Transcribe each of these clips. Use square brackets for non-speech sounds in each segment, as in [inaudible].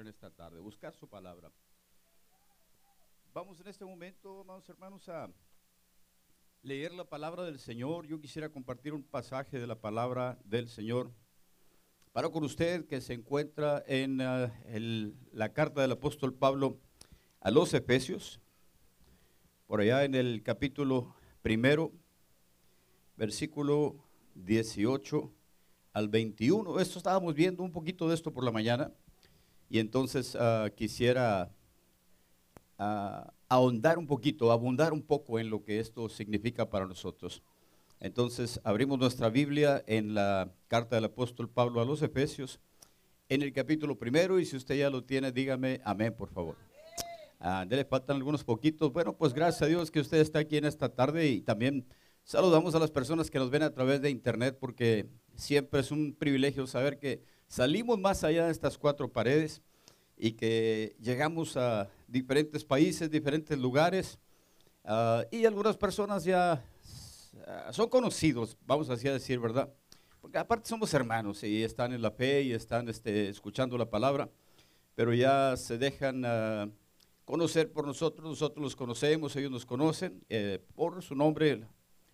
en esta tarde, buscar su palabra. Vamos en este momento, amados hermanos, a leer la palabra del Señor. Yo quisiera compartir un pasaje de la palabra del Señor. Para con usted que se encuentra en el, la carta del apóstol Pablo a los Efesios, por allá en el capítulo primero, versículo 18 al 21. Esto estábamos viendo un poquito de esto por la mañana y entonces uh, quisiera uh, ahondar un poquito, abundar un poco en lo que esto significa para nosotros. Entonces abrimos nuestra Biblia en la carta del apóstol Pablo a los Efesios, en el capítulo primero y si usted ya lo tiene, dígame amén, por favor. Uh, le faltan algunos poquitos. Bueno, pues gracias a Dios que usted está aquí en esta tarde y también saludamos a las personas que nos ven a través de internet porque siempre es un privilegio saber que salimos más allá de estas cuatro paredes y que llegamos a diferentes países, diferentes lugares, uh, y algunas personas ya uh, son conocidos, vamos así a decir, ¿verdad? Porque aparte somos hermanos y están en la fe y están este, escuchando la palabra, pero ya se dejan uh, conocer por nosotros, nosotros los conocemos, ellos nos conocen eh, por su nombre,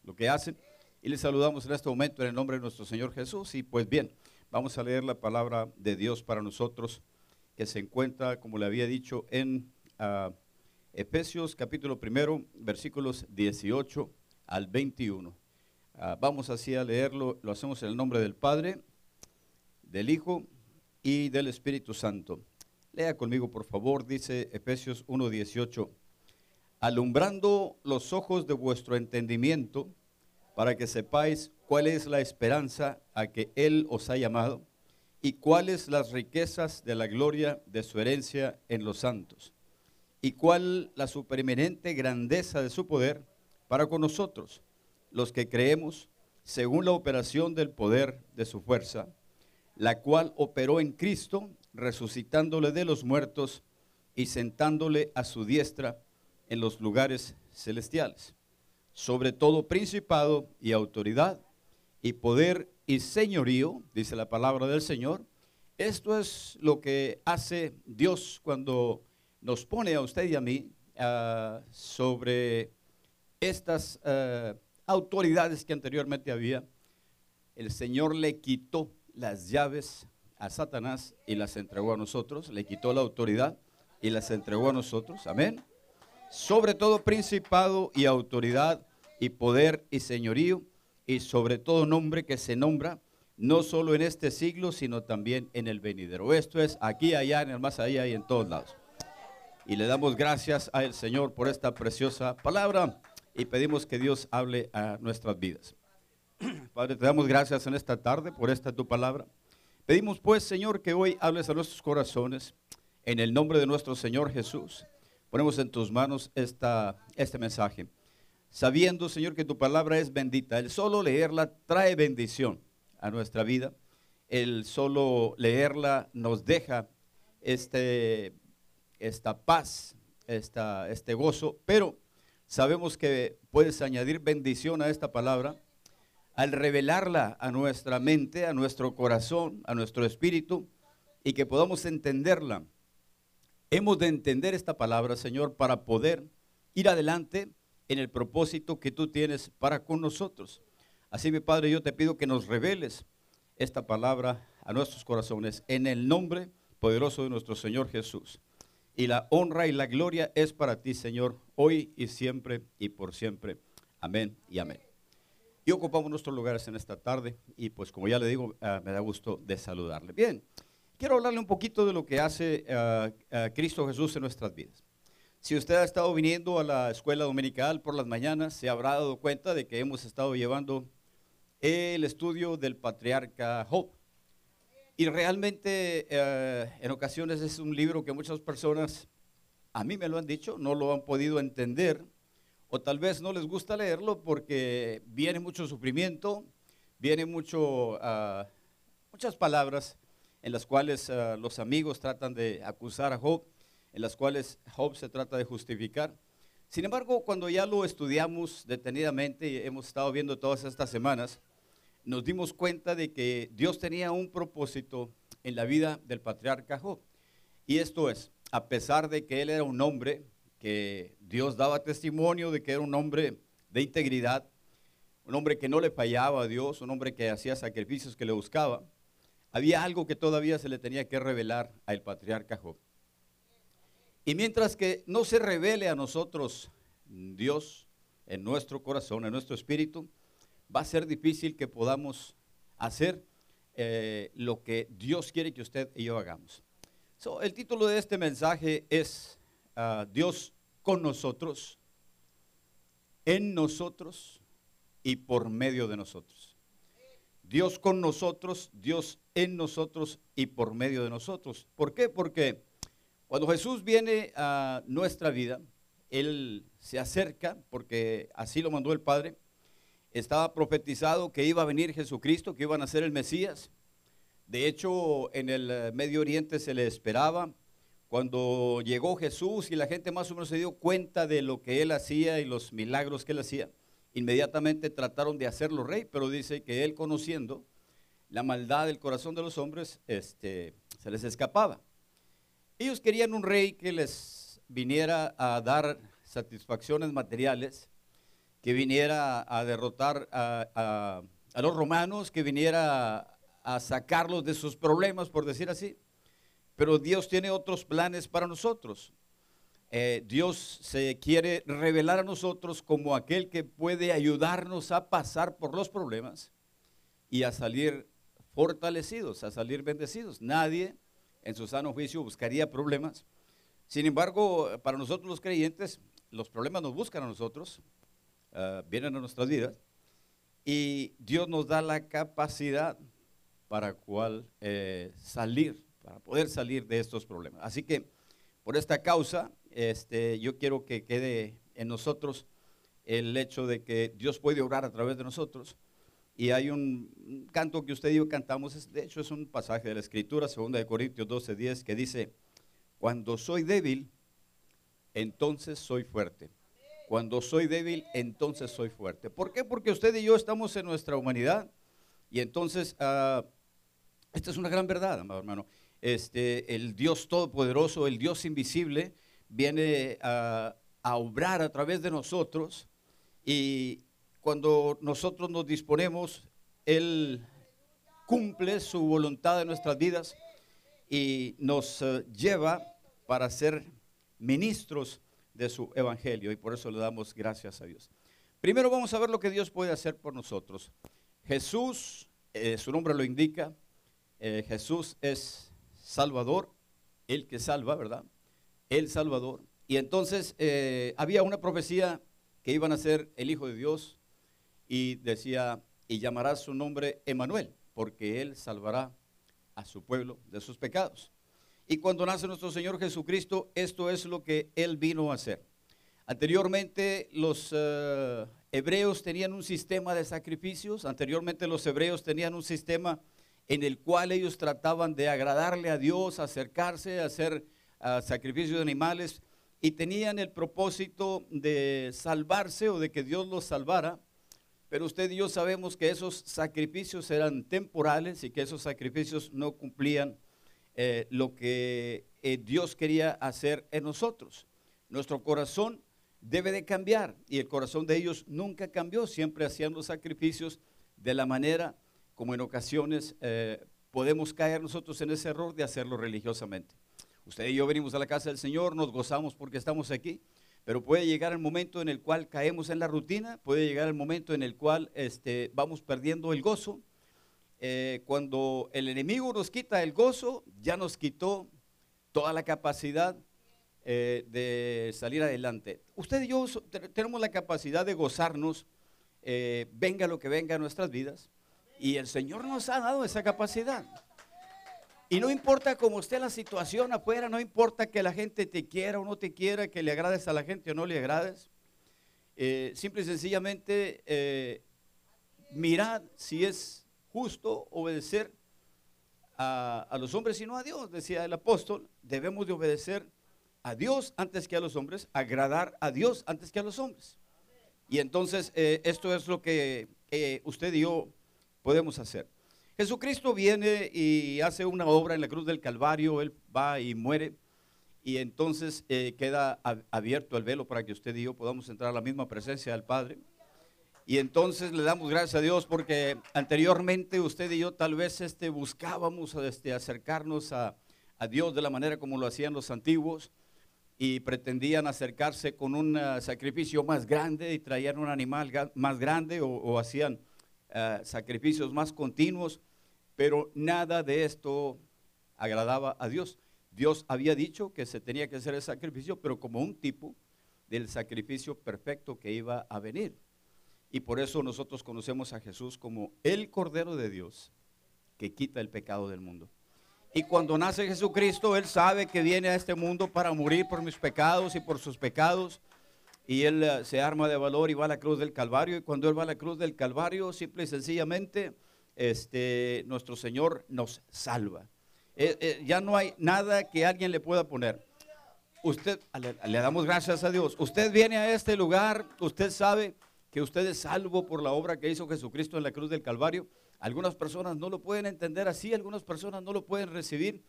lo que hacen. Y les saludamos en este momento en el nombre de nuestro Señor Jesús. Y pues bien, vamos a leer la palabra de Dios para nosotros, que se encuentra, como le había dicho, en uh, Efesios capítulo primero, versículos 18 al 21. Uh, vamos así a leerlo, lo hacemos en el nombre del Padre, del Hijo y del Espíritu Santo. Lea conmigo, por favor, dice Efesios 1:18, alumbrando los ojos de vuestro entendimiento, para que sepáis cuál es la esperanza a que Él os ha llamado y cuáles las riquezas de la gloria de su herencia en los santos y cuál la supereminente grandeza de su poder para con nosotros, los que creemos según la operación del poder de su fuerza, la cual operó en Cristo, resucitándole de los muertos y sentándole a su diestra en los lugares celestiales sobre todo principado y autoridad y poder y señorío, dice la palabra del Señor. Esto es lo que hace Dios cuando nos pone a usted y a mí uh, sobre estas uh, autoridades que anteriormente había. El Señor le quitó las llaves a Satanás y las entregó a nosotros, le quitó la autoridad y las entregó a nosotros. Amén. Sobre todo principado y autoridad y poder y señorío y sobre todo nombre que se nombra no solo en este siglo, sino también en el venidero. Esto es aquí, allá, en el más allá y en todos lados. Y le damos gracias al Señor por esta preciosa palabra y pedimos que Dios hable a nuestras vidas. [clears throat] Padre, te damos gracias en esta tarde por esta tu palabra. Pedimos pues, Señor, que hoy hables a nuestros corazones en el nombre de nuestro Señor Jesús. Ponemos en tus manos esta, este mensaje sabiendo, Señor, que tu palabra es bendita. El solo leerla trae bendición a nuestra vida. El solo leerla nos deja este, esta paz, esta, este gozo, pero sabemos que puedes añadir bendición a esta palabra al revelarla a nuestra mente, a nuestro corazón, a nuestro espíritu, y que podamos entenderla. Hemos de entender esta palabra, Señor, para poder ir adelante en el propósito que tú tienes para con nosotros. Así, mi Padre, yo te pido que nos reveles esta palabra a nuestros corazones en el nombre poderoso de nuestro Señor Jesús. Y la honra y la gloria es para ti, Señor, hoy y siempre y por siempre. Amén y amén. Y ocupamos nuestros lugares en esta tarde y pues como ya le digo, uh, me da gusto de saludarle. Bien, quiero hablarle un poquito de lo que hace uh, uh, Cristo Jesús en nuestras vidas. Si usted ha estado viniendo a la escuela dominical por las mañanas, se habrá dado cuenta de que hemos estado llevando el estudio del patriarca Job. Y realmente eh, en ocasiones es un libro que muchas personas, a mí me lo han dicho, no lo han podido entender, o tal vez no les gusta leerlo porque viene mucho sufrimiento, viene mucho, uh, muchas palabras en las cuales uh, los amigos tratan de acusar a Job en las cuales Job se trata de justificar. Sin embargo, cuando ya lo estudiamos detenidamente y hemos estado viendo todas estas semanas, nos dimos cuenta de que Dios tenía un propósito en la vida del patriarca Job. Y esto es, a pesar de que él era un hombre que Dios daba testimonio de que era un hombre de integridad, un hombre que no le fallaba a Dios, un hombre que hacía sacrificios, que le buscaba, había algo que todavía se le tenía que revelar al patriarca Job. Y mientras que no se revele a nosotros Dios en nuestro corazón, en nuestro espíritu, va a ser difícil que podamos hacer eh, lo que Dios quiere que usted y yo hagamos. el título de este mensaje es ah, Dios con nosotros, en nosotros y por medio de nosotros. Dios con nosotros, Dios en nosotros y por medio de nosotros. ¿Por qué? Porque cuando Jesús viene a nuestra vida, Él se acerca, porque así lo mandó el Padre, estaba profetizado que iba a venir Jesucristo, que iban a ser el Mesías. De hecho, en el eh, Medio Oriente se le esperaba. Cuando llegó Jesús y la gente más o menos se dio cuenta de lo que él hacía y los milagros que él hacía, inmediatamente trataron de hacerlo rey, pero dice que él conociendo la maldad del corazón de los hombres, este, se les escapaba. Ellos querían un rey que les viniera a dar satisfacciones materiales, que viniera a derrotar a, los romanos, que viniera a, sacarlos de sus problemas, por decir así. Pero Dios tiene otros planes para nosotros. Eh, Dios se quiere revelar a nosotros como aquel que puede ayudarnos a pasar por los problemas y a salir fortalecidos, a salir bendecidos. Nadie en su sano juicio buscaría problemas. Sin embargo, para nosotros los creyentes, los problemas nos buscan a nosotros Ah, vienen a nuestras vidas y Dios nos da la capacidad para cual eh, salir, para poder salir de estos problemas. Así que por esta causa, este, yo quiero que quede en nosotros el hecho de que Dios puede orar a través de nosotros. Y hay un canto que usted y yo cantamos, de hecho es un pasaje de la Escritura, 2 de Corintios 12, 10, que dice, cuando soy débil, entonces soy fuerte. Cuando soy débil, entonces soy fuerte. ¿Por qué? Porque usted y yo estamos en nuestra humanidad. Y entonces, uh, esta es una gran verdad, amado hermano. Este, el Dios Todopoderoso, el Dios invisible, viene a, obrar a través de nosotros. Y cuando nosotros nos disponemos, Él cumple su voluntad en nuestras vidas y nos uh, lleva para ser ministros de su evangelio y por eso le damos gracias a Dios. Primero vamos a ver lo que Dios puede hacer por nosotros. Jesús, eh, su nombre lo indica, eh, Jesús es Salvador, el que salva, ¿verdad? El Salvador. Y entonces eh, había una profecía que iban a ser el Hijo de Dios y decía, y llamará su nombre Emanuel, porque él salvará a su pueblo de sus pecados. Y cuando nace nuestro Señor Jesucristo, esto es lo que Él vino a hacer. Anteriormente los eh, hebreos tenían un sistema de sacrificios, anteriormente los hebreos tenían un sistema en el cual ellos trataban de agradarle a Dios, acercarse, hacer ah, sacrificios de animales y tenían el propósito de salvarse o de que Dios los salvara. Pero usted y yo sabemos que esos sacrificios eran temporales y que esos sacrificios no cumplían eh, lo que eh, Dios quería hacer en nosotros. Nuestro corazón debe de cambiar y el corazón de ellos nunca cambió, siempre hacían los sacrificios de la manera como en ocasiones eh, podemos caer nosotros en ese error de hacerlo religiosamente. Usted y yo venimos a la casa del Señor, nos gozamos porque estamos aquí, pero puede llegar el momento en el cual caemos en la rutina, puede llegar el momento en el cual este, vamos perdiendo el gozo eh, cuando el enemigo nos quita el gozo, ya nos quitó toda la capacidad eh, de salir adelante. Usted y yo tenemos la capacidad de gozarnos, eh, venga lo que venga a nuestras vidas, y el Señor nos ha dado esa capacidad. Y no importa cómo esté la situación afuera, no importa que la gente te quiera o no te quiera, que le agrades a la gente o no le agrades. simple y sencillamente, mirad si es justo obedecer a, los hombres sino a Dios, decía el apóstol, debemos de obedecer a Dios antes que a los hombres, agradar a Dios antes que a los hombres. Y entonces eh, esto es lo que usted y yo podemos hacer. Jesucristo viene y hace una obra en la cruz del Calvario, Él va y muere y entonces eh, queda abierto el velo para que usted y yo podamos entrar a la misma presencia del Padre. Y entonces le damos gracias a Dios porque anteriormente usted y yo tal vez este, buscábamos este, acercarnos a, a Dios de la manera como lo hacían los antiguos y pretendían acercarse con un ah, sacrificio más grande y traían un animal más grande o, hacían ah, sacrificios más continuos, pero nada de esto agradaba a Dios. Dios había dicho que se tenía que hacer el sacrificio, pero como un tipo del sacrificio perfecto que iba a venir. Y por eso nosotros conocemos a Jesús como el Cordero de Dios que quita el pecado del mundo. Y cuando nace Jesucristo, Él sabe que viene a este mundo para morir por mis pecados y por sus pecados. Y Él eh, se arma de valor y va a la cruz del Calvario. Y cuando Él va a la cruz del Calvario, simple y sencillamente, este, nuestro Señor nos salva. Eh, eh, ya no hay nada que alguien le pueda poner. Usted, le, damos gracias a Dios. Usted viene a este lugar, usted sabe que usted es salvo por la obra que hizo Jesucristo en la cruz del Calvario. Algunas personas no lo pueden entender así, algunas personas no lo pueden recibir,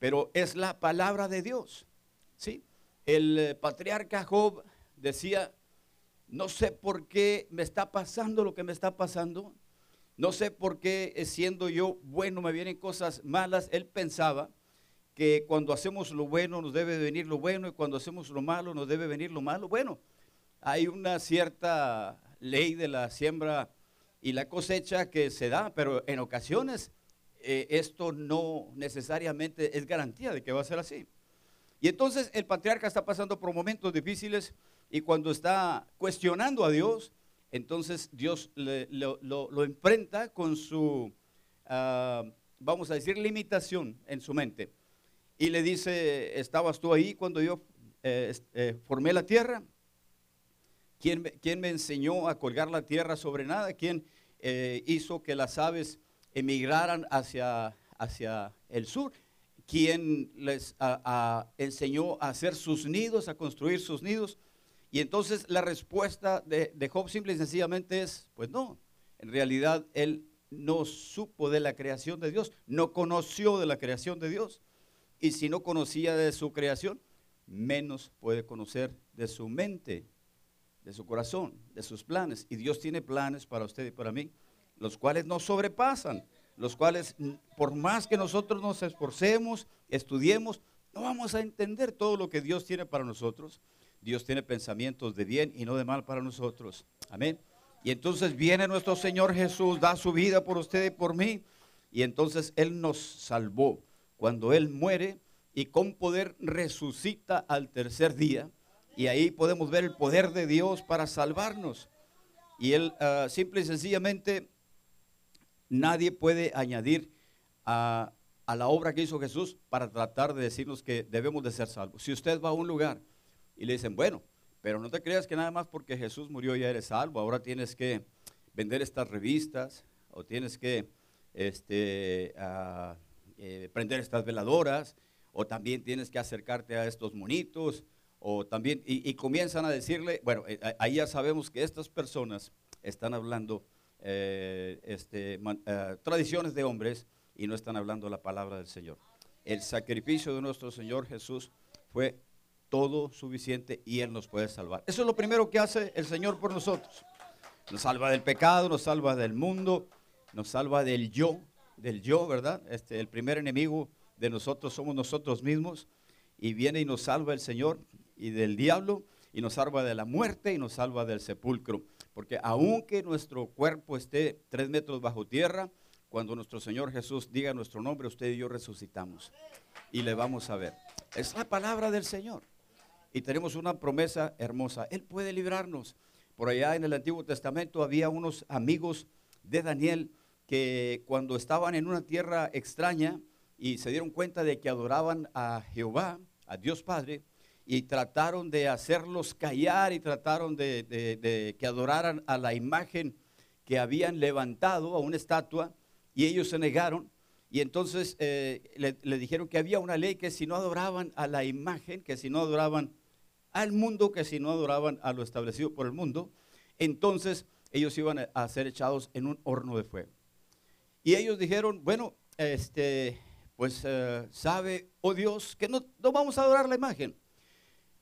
pero es la palabra de Dios. ¿sí? El eh, patriarca Job decía, no sé por qué me está pasando lo que me está pasando, no sé por qué eh, siendo yo bueno me vienen cosas malas. Él pensaba que cuando hacemos lo bueno nos debe venir lo bueno y cuando hacemos lo malo nos debe venir lo malo. Bueno, hay una cierta ley de la siembra y la cosecha que se da, pero en ocasiones eh, esto no necesariamente es garantía de que va a ser así. Y entonces el patriarca está pasando por momentos difíciles y cuando está cuestionando a Dios, entonces Dios lo, lo, enfrenta con su, ah, vamos a decir, limitación en su mente. Y le dice, ¿estabas tú ahí cuando yo eh, eh, formé la tierra? ¿Quién, me enseñó a colgar la tierra sobre nada? ¿Quién eh, hizo que las aves emigraran hacia, hacia el sur? ¿Quién les enseñó a hacer sus nidos, a construir sus nidos? Y entonces la respuesta de, Job simple y sencillamente es, pues no, en realidad él no supo de la creación de Dios, no conoció de la creación de Dios. Y si no conocía de su creación, menos puede conocer de su mente de su corazón, de sus planes. Y Dios tiene planes para usted y para mí, los cuales nos sobrepasan, los cuales por más que nosotros nos esforcemos, estudiemos, no vamos a entender todo lo que Dios tiene para nosotros. Dios tiene pensamientos de bien y no de mal para nosotros. Amén. Y entonces viene nuestro Señor Jesús, da su vida por usted y por mí. Y entonces Él nos salvó. Cuando Él muere y con poder resucita al tercer día, y ahí podemos ver el poder de Dios para salvarnos. Y él ah, simple y sencillamente, nadie puede añadir a, a, la obra que hizo Jesús para tratar de decirnos que debemos de ser salvos. Si usted va a un lugar y le dicen, bueno, pero no te creas que nada más porque Jesús murió ya eres salvo, ahora tienes que vender estas revistas o tienes que este, ah, eh, prender estas veladoras o también tienes que acercarte a estos monitos o también, y, comienzan a decirle, bueno, eh, ahí ya sabemos que estas personas están hablando eh, este, tradiciones de hombres y no están hablando la palabra del Señor. El sacrificio de nuestro Señor Jesús fue todo suficiente y Él nos puede salvar. Eso es lo primero que hace el Señor por nosotros. Nos salva del pecado, nos salva del mundo, nos salva del yo, del yo, ¿verdad? Este, el primer enemigo de nosotros somos nosotros mismos y viene y nos salva el Señor y del diablo y nos salva de la muerte y nos salva del sepulcro. Porque aunque nuestro cuerpo esté tres metros bajo tierra, cuando nuestro Señor Jesús diga nuestro nombre, usted y yo resucitamos y le vamos a ver. Es la palabra del Señor. Y tenemos una promesa hermosa. Él puede librarnos. Por allá en el Antiguo Testamento había unos amigos de Daniel que cuando estaban en una tierra extraña y se dieron cuenta de que adoraban a Jehová, a Dios Padre, y trataron de hacerlos callar y trataron de, que adoraran a la imagen que habían levantado, a una estatua, y ellos se negaron. Y entonces eh, le, le, dijeron que había una ley que si no adoraban a la imagen, que si no adoraban al mundo, que si no adoraban a lo establecido por el mundo, entonces ellos iban a ser echados en un horno de fuego. Y ellos dijeron, bueno, este, pues eh, sabe, oh Dios, que no, no vamos a adorar la imagen.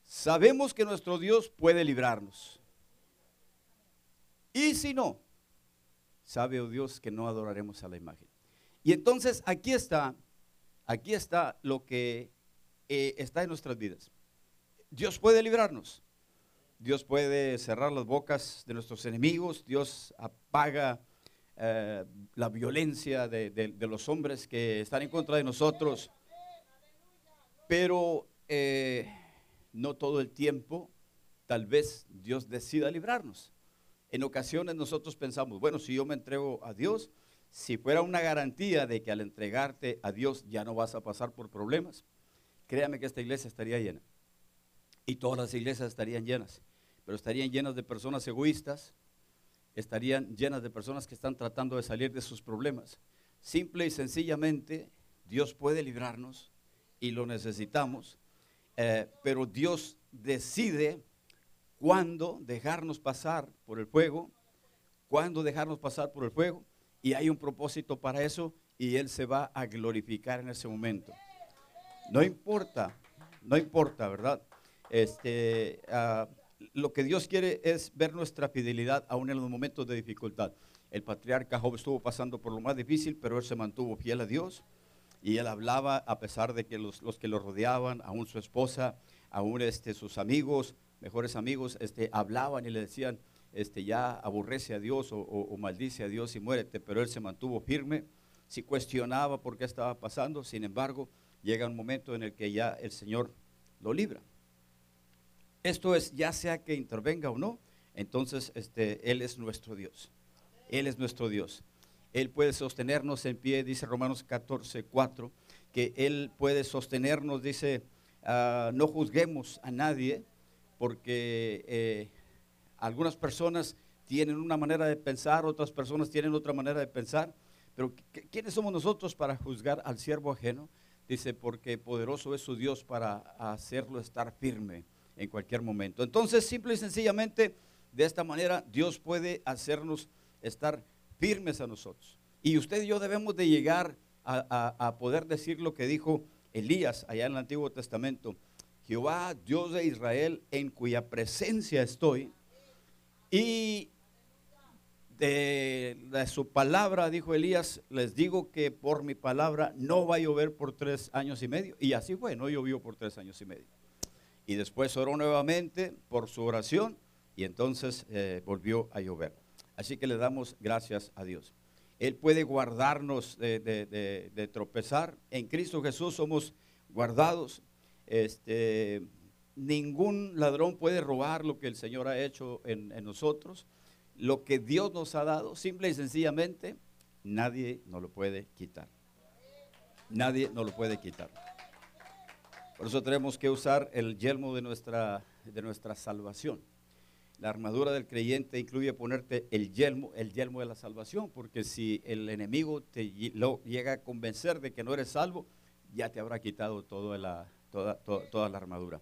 Sabemos que nuestro Dios puede librarnos. Y si no, sabe, oh Dios, que no adoraremos a la imagen. Y entonces aquí está, aquí está lo que eh, está en nuestras vidas. Dios puede librarnos. Dios puede cerrar las bocas de nuestros enemigos. Dios apaga eh, la violencia de, los hombres que están en contra de nosotros. Pero eh, no todo el tiempo, tal vez Dios decida librarnos. En ocasiones nosotros pensamos, bueno, si yo me entrego a Dios, si fuera una garantía de que al entregarte a Dios ya no vas a pasar por problemas, créame que esta iglesia estaría llena. Y todas las iglesias estarían llenas, pero estarían llenas de personas egoístas, estarían llenas de personas que están tratando de salir de sus problemas. Simple y sencillamente, Dios puede librarnos y lo necesitamos, eh, pero Dios decide cuándo dejarnos pasar por el fuego, cuándo dejarnos pasar por el fuego, y hay un propósito para eso, y Él se va a glorificar en ese momento. No importa, no importa, ¿verdad? Este, uh, lo que Dios quiere es ver nuestra fidelidad aún en los momentos de dificultad. El patriarca Job estuvo pasando por lo más difícil, pero él se mantuvo fiel a Dios y él hablaba a pesar de que los, que lo rodeaban, aún su esposa, aún este, sus amigos, mejores amigos, este, hablaban y le decían, este, ya aborrece a Dios o, o maldice a Dios y muérete, pero él se mantuvo firme, si cuestionaba por qué estaba pasando, sin embargo, llega un momento en el que ya el Señor lo libra. Esto es, ya sea que intervenga o no, entonces este, Él es nuestro Dios. Él es nuestro Dios. Él puede sostenernos en pie, dice Romanos 14, 4, que Él puede sostenernos, dice, ah, no juzguemos a nadie, porque eh, algunas personas tienen una manera de pensar, otras personas tienen otra manera de pensar, pero ¿quiénes somos nosotros para juzgar al siervo ajeno? Dice, porque poderoso es su Dios para hacerlo estar firme en cualquier momento. Entonces, simple y sencillamente, de esta manera, Dios puede hacernos estar firmes a nosotros. Y usted y yo debemos de llegar a, poder decir lo que dijo Elías allá en el Antiguo Testamento. Jehová, Dios de Israel, en cuya presencia estoy, y de, de, su palabra, dijo Elías, les digo que por mi palabra no va a llover por tres años y medio. Y así fue, no llovió por tres años y medio y después oró nuevamente por su oración y entonces eh, volvió a llover. Así que le damos gracias a Dios. Él puede guardarnos de, tropezar. En Cristo Jesús somos guardados. Este, ningún ladrón puede robar lo que el Señor ha hecho en, en nosotros. Lo que Dios nos ha dado, simple y sencillamente, nadie nos lo puede quitar. Nadie nos lo puede quitar. Por eso tenemos que usar el yelmo de nuestra, de nuestra salvación. La armadura del creyente incluye ponerte el yelmo, el yelmo de la salvación, porque si el enemigo te lo llega a convencer de que no eres salvo, ya te habrá quitado toda la, toda, toda, la armadura.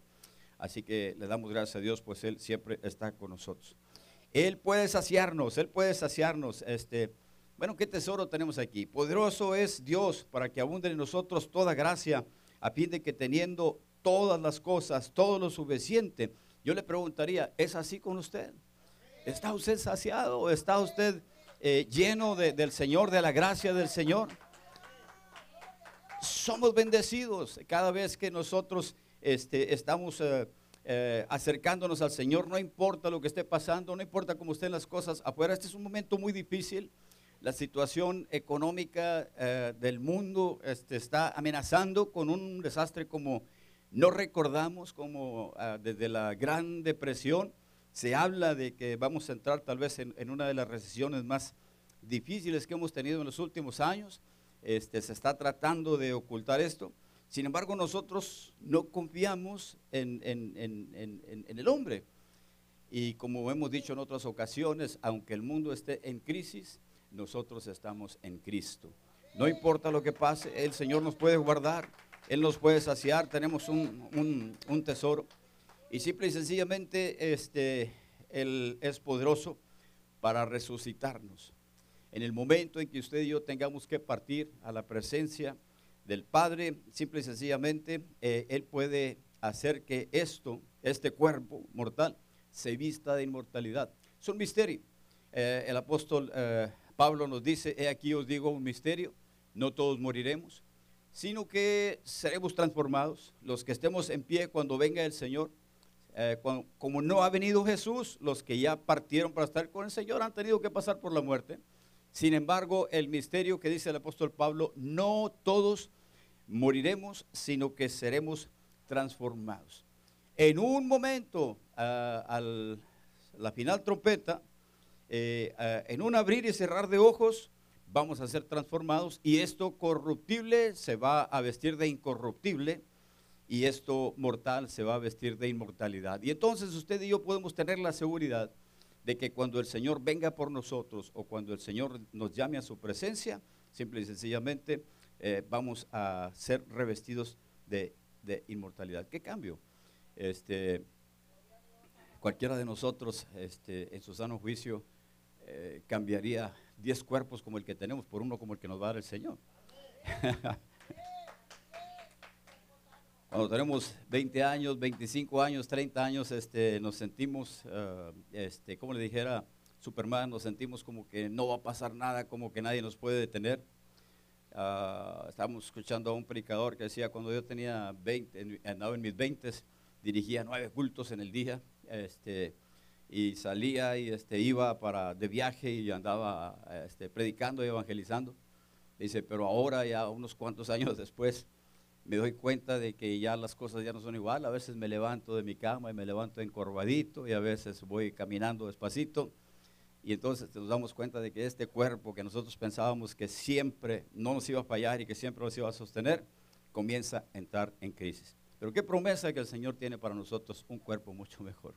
Así que le damos gracias a Dios, pues Él siempre está con nosotros. Él puede saciarnos, Él puede saciarnos. Este, bueno, ¿qué tesoro tenemos aquí? Poderoso es Dios para que abunde en nosotros toda gracia a fin de que teniendo todas las cosas, todo lo suficiente, yo le preguntaría, ¿es así con usted? ¿Está usted saciado? ¿Está usted eh, lleno del Señor, de la gracia del Señor? Somos bendecidos cada vez que nosotros este, estamos eh, eh, acercándonos al Señor, no importa lo que esté pasando, no importa cómo estén las cosas afuera. Este es un momento muy difícil la situación económica eh, del mundo este, está amenazando con un desastre como no recordamos, como ah, desde la Gran Depresión se habla de que vamos a entrar tal vez en, una de las recesiones más difíciles que hemos tenido en los últimos años. Este, se está tratando de ocultar esto. Sin embargo, nosotros no confiamos en, en el hombre. Y como hemos dicho en otras ocasiones, aunque el mundo esté en crisis, nosotros estamos en Cristo. No importa lo que pase, el Señor nos puede guardar, Él nos puede saciar, tenemos un, tesoro. Y simple y sencillamente este, Él es poderoso para resucitarnos. En el momento en que usted y yo tengamos que partir a la presencia del Padre, simple y sencillamente, eh, Él puede hacer que esto, este cuerpo mortal, se vista de inmortalidad. Es un misterio. Eh, el apóstol eh, Pablo nos dice, he aquí os digo un misterio, no todos moriremos, sino que seremos transformados, los que estemos en pie cuando venga el Señor. como no ha venido Jesús, los que ya partieron para estar con el Señor han tenido que pasar por la muerte. Sin embargo, el misterio que dice el apóstol Pablo, no todos moriremos, sino que seremos transformados. En un momento, a la final trompeta, eh, en un abrir y cerrar de ojos, vamos a ser transformados y esto corruptible se va a vestir de incorruptible y esto mortal se va a vestir de inmortalidad. Y entonces usted y yo podemos tener la seguridad de que cuando el Señor venga por nosotros o cuando el Señor nos llame a su presencia, simple y sencillamente eh, vamos a ser revestidos de, inmortalidad. ¿Qué cambio? Este, cualquiera de nosotros este, en su sano juicio eh, cambiaría 10 cuerpos como el que tenemos por uno como el que nos va a dar el Señor. [laughs] Cuando tenemos 20 años, 25 años, 30 años, este, nos sentimos, ah, este, como le dijera Superman, nos sentimos como que no va a pasar nada, como que nadie nos puede detener. Uh, estábamos escuchando a un predicador que decía, cuando yo tenía 20, andaba en mis 20, dirigía nueve cultos en el día, este, y salía y este, iba para, de viaje y andaba este, predicando y evangelizando. Dice, pero ahora ya unos cuantos [laughs] años después, me doy cuenta de que ya las cosas ya no son igual. A veces me levanto de mi cama y me levanto encorvadito y a veces voy caminando despacito. Y entonces nos damos cuenta de que este cuerpo que nosotros pensábamos que siempre no nos iba a fallar y que siempre nos iba a sostener, comienza a entrar en crisis. Pero qué promesa que el Señor tiene para nosotros un cuerpo mucho mejor.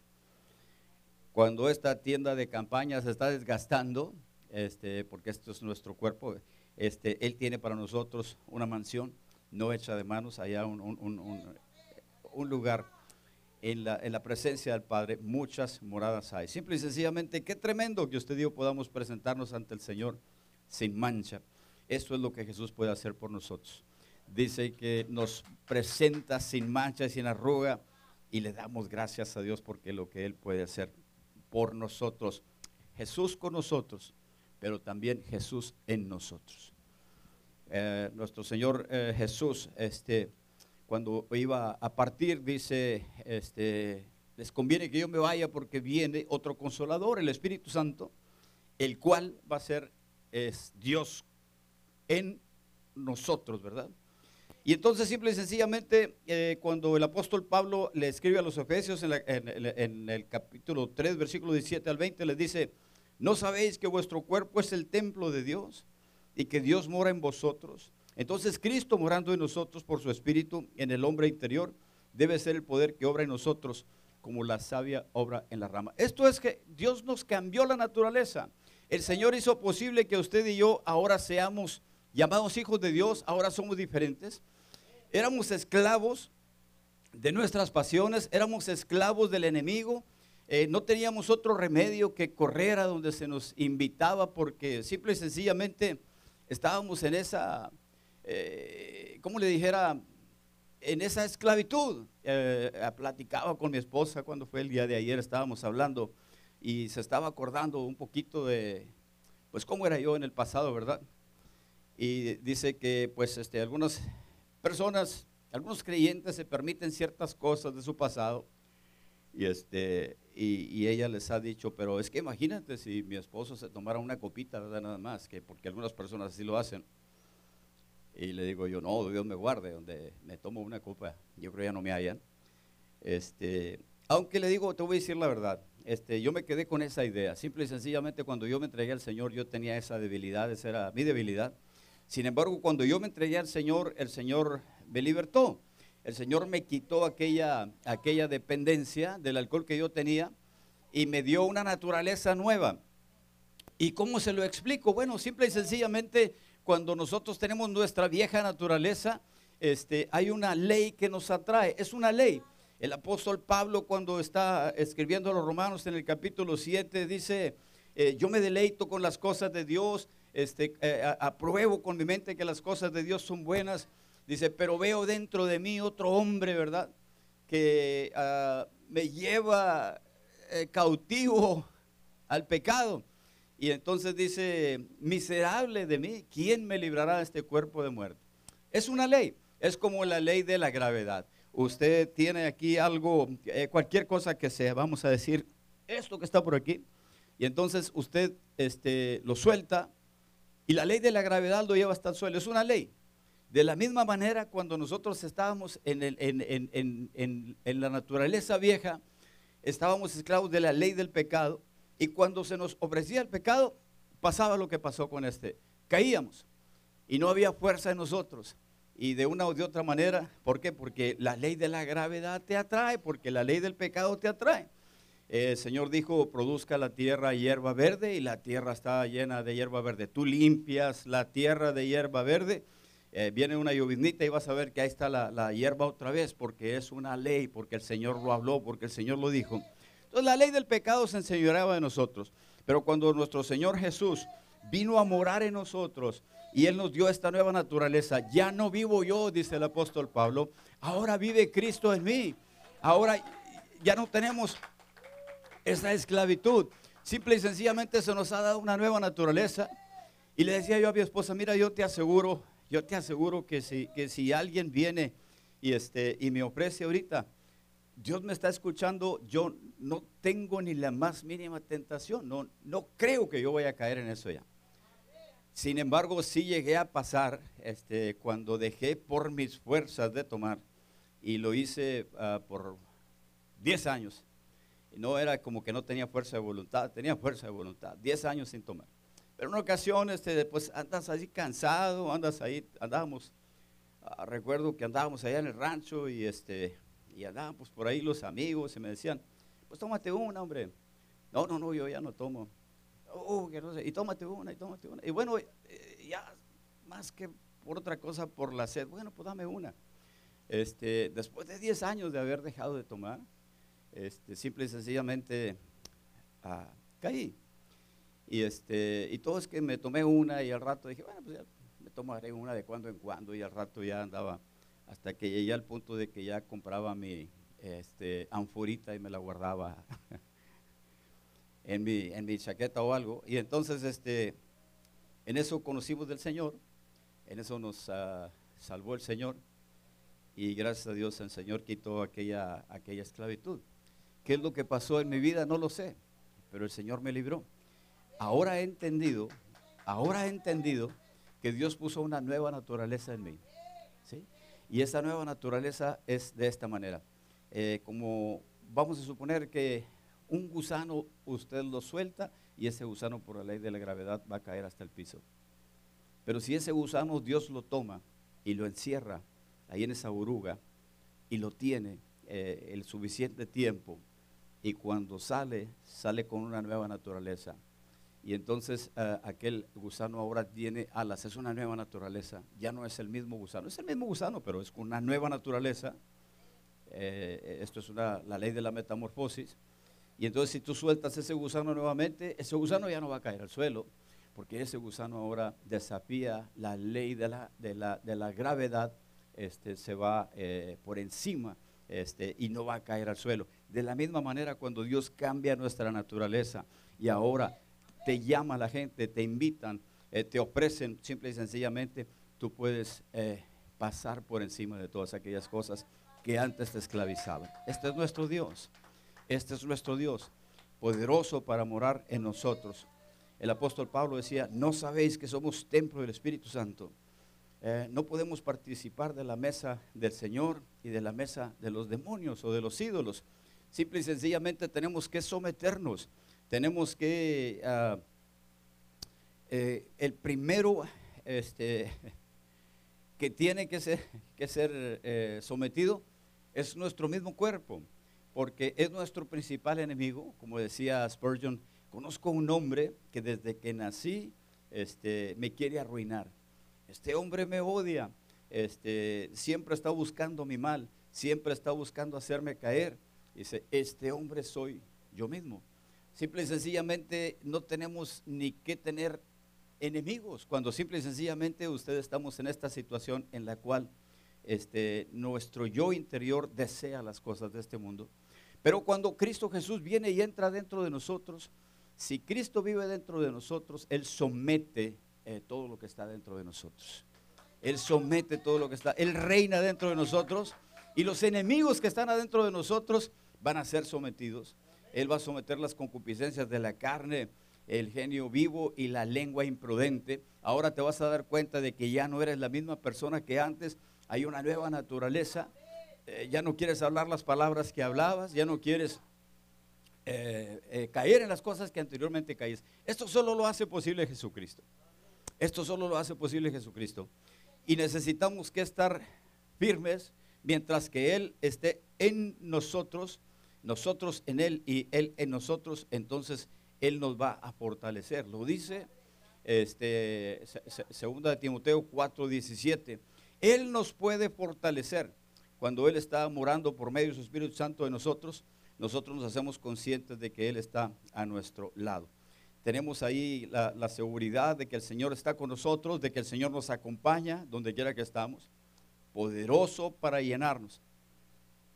Cuando esta tienda de campaña se está desgastando, este, porque esto es nuestro cuerpo, este, Él tiene para nosotros una mansión no hecha de manos, allá un, un, lugar en la, en la, presencia del Padre, muchas moradas hay. Simple y sencillamente, qué tremendo que usted y yo podamos presentarnos ante el Señor sin mancha. Eso es lo que Jesús puede hacer por nosotros. Dice que nos presenta sin mancha y sin arruga y le damos gracias a Dios porque lo que Él puede hacer por nosotros. Jesús con nosotros, pero también Jesús en nosotros. Eh, nuestro Señor eh, Jesús, este, cuando iba a partir, dice, este, les conviene que yo me vaya porque viene otro consolador, el Espíritu Santo, el cual va a ser es Dios en nosotros, ¿verdad? Y entonces simple y sencillamente, eh, cuando el apóstol Pablo le escribe a los Efesios en, el capítulo 3, versículo 17 al 20, les dice, ¿no sabéis que vuestro cuerpo es el templo de Dios? y que Dios mora en vosotros. Entonces Cristo morando en nosotros por su Espíritu en el hombre interior debe ser el poder que obra en nosotros como la sabia obra en la rama. Esto es que Dios nos cambió la naturaleza. El Señor hizo posible que usted y yo ahora seamos llamados hijos de Dios, ahora somos diferentes. Éramos esclavos de nuestras pasiones, éramos esclavos del enemigo. Eh, no teníamos otro remedio que correr a donde se nos invitaba porque simple y sencillamente estábamos en esa, eh, ¿cómo le dijera? En esa esclavitud. Eh, platicaba con mi esposa cuando fue el día de ayer, estábamos hablando y se estaba acordando un poquito de, pues, cómo era yo en el pasado, ¿verdad? Y dice que, pues, este, algunas personas, algunos creyentes se permiten ciertas cosas de su pasado y, este, y, ella les ha dicho, pero es que imagínate si mi esposo se tomara una copita, ¿verdad? Nada más, que porque algunas personas así lo hacen. Y le digo yo, no, Dios me guarde, donde me tomo una copa, yo creo ya no me hallan. Este, aunque le digo, te voy a decir la verdad, este, yo me quedé con esa idea. Simple y sencillamente cuando yo me entregué al Señor, yo tenía esa debilidad, esa era mi debilidad. Sin embargo, cuando yo me entregué al Señor, el Señor me libertó el Señor me quitó aquella, aquella dependencia del alcohol que yo tenía y me dio una naturaleza nueva. ¿Y cómo se lo explico? Bueno, simple y sencillamente, cuando nosotros tenemos nuestra vieja naturaleza, este, hay una ley que nos atrae, es una ley. El apóstol Pablo cuando está escribiendo a los romanos en el capítulo 7 dice, eh, yo me deleito con las cosas de Dios, este, eh, apruebo con mi mente que las cosas de Dios son buenas Dice, pero veo dentro de mí otro hombre, ¿verdad? Que ah, me lleva eh, cautivo al pecado. Y entonces dice, miserable de mí, ¿quién me librará de este cuerpo de muerte? Es una ley, es como la ley de la gravedad. Usted tiene aquí algo, eh, cualquier cosa que sea, vamos a decir, esto que está por aquí, y entonces usted este, lo suelta y la ley de la gravedad lo lleva hasta el suelo. Es una ley. De la misma manera, cuando nosotros estábamos en, en, la naturaleza vieja, estábamos esclavos de la ley del pecado y cuando se nos ofrecía el pecado, pasaba lo que pasó con este. Caíamos y no había fuerza en nosotros. Y de una o de otra manera, ¿por qué? Porque la ley de la gravedad te atrae, porque la ley del pecado te atrae. Eh, el Señor dijo, produzca la tierra hierba verde y la tierra está llena de hierba verde. Tú limpias la tierra de hierba verde, eh, viene una llovinita y vas a ver que ahí está la, hierba otra vez, porque es una ley, porque el Señor lo habló, porque el Señor lo dijo. Entonces la ley del pecado se enseñoreaba de nosotros, pero cuando nuestro Señor Jesús vino a morar en nosotros y Él nos dio esta nueva naturaleza, ya no vivo yo, dice el apóstol Pablo, ahora vive Cristo en mí. Ahora ya no tenemos esa esclavitud. Simple y sencillamente se nos ha dado una nueva naturaleza. Y le decía yo a mi esposa, mira, yo te aseguro, yo te aseguro que si, que si alguien viene y, este, y me ofrece ahorita, Dios me está escuchando, yo no tengo ni la más mínima tentación, no, no creo que yo vaya a caer en eso ya. Sin embargo, sí llegué a pasar este, cuando dejé por mis fuerzas de tomar, y lo hice ah, por 10 años no era como que no tenía fuerza de voluntad, tenía fuerza de voluntad, 10 años sin tomar. Pero en una ocasión, este, pues andas ahí cansado, andas ahí, andábamos, ah, recuerdo que andábamos allá en el rancho y, este, y andábamos por ahí los amigos y me decían, pues tómate una, hombre. No, no, no, yo ya no tomo. Oh, que no sé, y tómate una, y tómate una. Y bueno, eh, ya más que por otra cosa, por la sed, bueno, pues dame una. Este, después de 10 años de haber dejado de tomar, este, simple y sencillamente ah, caí. Y, este, y todo es que me tomé una y al rato dije, bueno, pues ya me tomaré una de cuando en cuando y al rato ya andaba, hasta que llegué al punto de que ya compraba mi este, anforita y me la guardaba [laughs] en, mi, en mi chaqueta o algo. Y entonces este, en eso conocimos del Señor, en eso nos ah, salvó el Señor y gracias a Dios el Señor quitó aquella, aquella esclavitud. ¿Qué es lo que pasó en mi vida? No lo sé, pero el Señor me libró. Ahora he entendido, ahora he entendido que Dios puso una nueva naturaleza en mí. ¿sí? Y esa nueva naturaleza es de esta manera. Eh, como vamos a suponer que un gusano usted lo suelta y ese gusano por la ley de la gravedad va a caer hasta el piso. Pero si ese gusano Dios lo toma y lo encierra ahí en esa oruga y lo tiene eh, el suficiente tiempo y cuando sale, sale con una nueva naturaleza. Y entonces eh, aquel gusano ahora tiene alas, es una nueva naturaleza, ya no es el mismo gusano, es el mismo gusano, pero es una nueva naturaleza. Eh, esto es una, la ley de la metamorfosis. Y entonces si tú sueltas ese gusano nuevamente, ese gusano ya no va a caer al suelo, porque ese gusano ahora desafía la ley de la, de la, de la gravedad, este, se va eh, por encima este, y no va a caer al suelo. De la misma manera, cuando Dios cambia nuestra naturaleza y ahora te llama la gente, te invitan, eh, te ofrecen, simple y sencillamente, tú puedes eh, pasar por encima de todas aquellas cosas que antes te esclavizaban. Este es nuestro Dios. Este es nuestro Dios, poderoso para morar en nosotros. El apóstol Pablo decía, no sabéis que somos templo del Espíritu Santo. Eh, no podemos participar de la mesa del Señor y de la mesa de los demonios o de los ídolos. Simple y sencillamente tenemos que someternos. Tenemos que, ah, eh, el primero este, que tiene que ser, que ser eh, sometido es nuestro mismo cuerpo, porque es nuestro principal enemigo. Como decía Spurgeon, conozco un hombre que desde que nací este, me quiere arruinar. Este hombre me odia, este, siempre está buscando mi mal, siempre está buscando hacerme caer. Dice, este hombre soy yo mismo. Simple y sencillamente no tenemos ni que tener enemigos, cuando simple y sencillamente ustedes estamos en esta situación en la cual este, nuestro yo interior desea las cosas de este mundo. Pero cuando Cristo Jesús viene y entra dentro de nosotros, si Cristo vive dentro de nosotros, Él somete eh, todo lo que está dentro de nosotros. Él somete todo lo que está, Él reina dentro de nosotros y los enemigos que están adentro de nosotros van a ser sometidos. Él va a someter las concupiscencias de la carne, el genio vivo y la lengua imprudente. Ahora te vas a dar cuenta de que ya no eres la misma persona que antes hay una nueva naturaleza, eh, ya no quieres hablar las palabras que hablabas, ya no quieres eh, eh, caer en las cosas que anteriormente caías. Esto solo lo hace posible Jesucristo. Esto solo lo hace posible Jesucristo. Y necesitamos que estar firmes mientras que Él esté en nosotros, nosotros en Él y Él en nosotros, entonces Él nos va a fortalecer. Lo dice este, segunda de Timoteo 4:17. Él nos puede fortalecer. Cuando Él está morando por medio de su Espíritu Santo de nosotros, nosotros nos hacemos conscientes de que Él está a nuestro lado. Tenemos ahí la, seguridad de que el Señor está con nosotros, de que el Señor nos acompaña donde quiera que estamos, poderoso para llenarnos.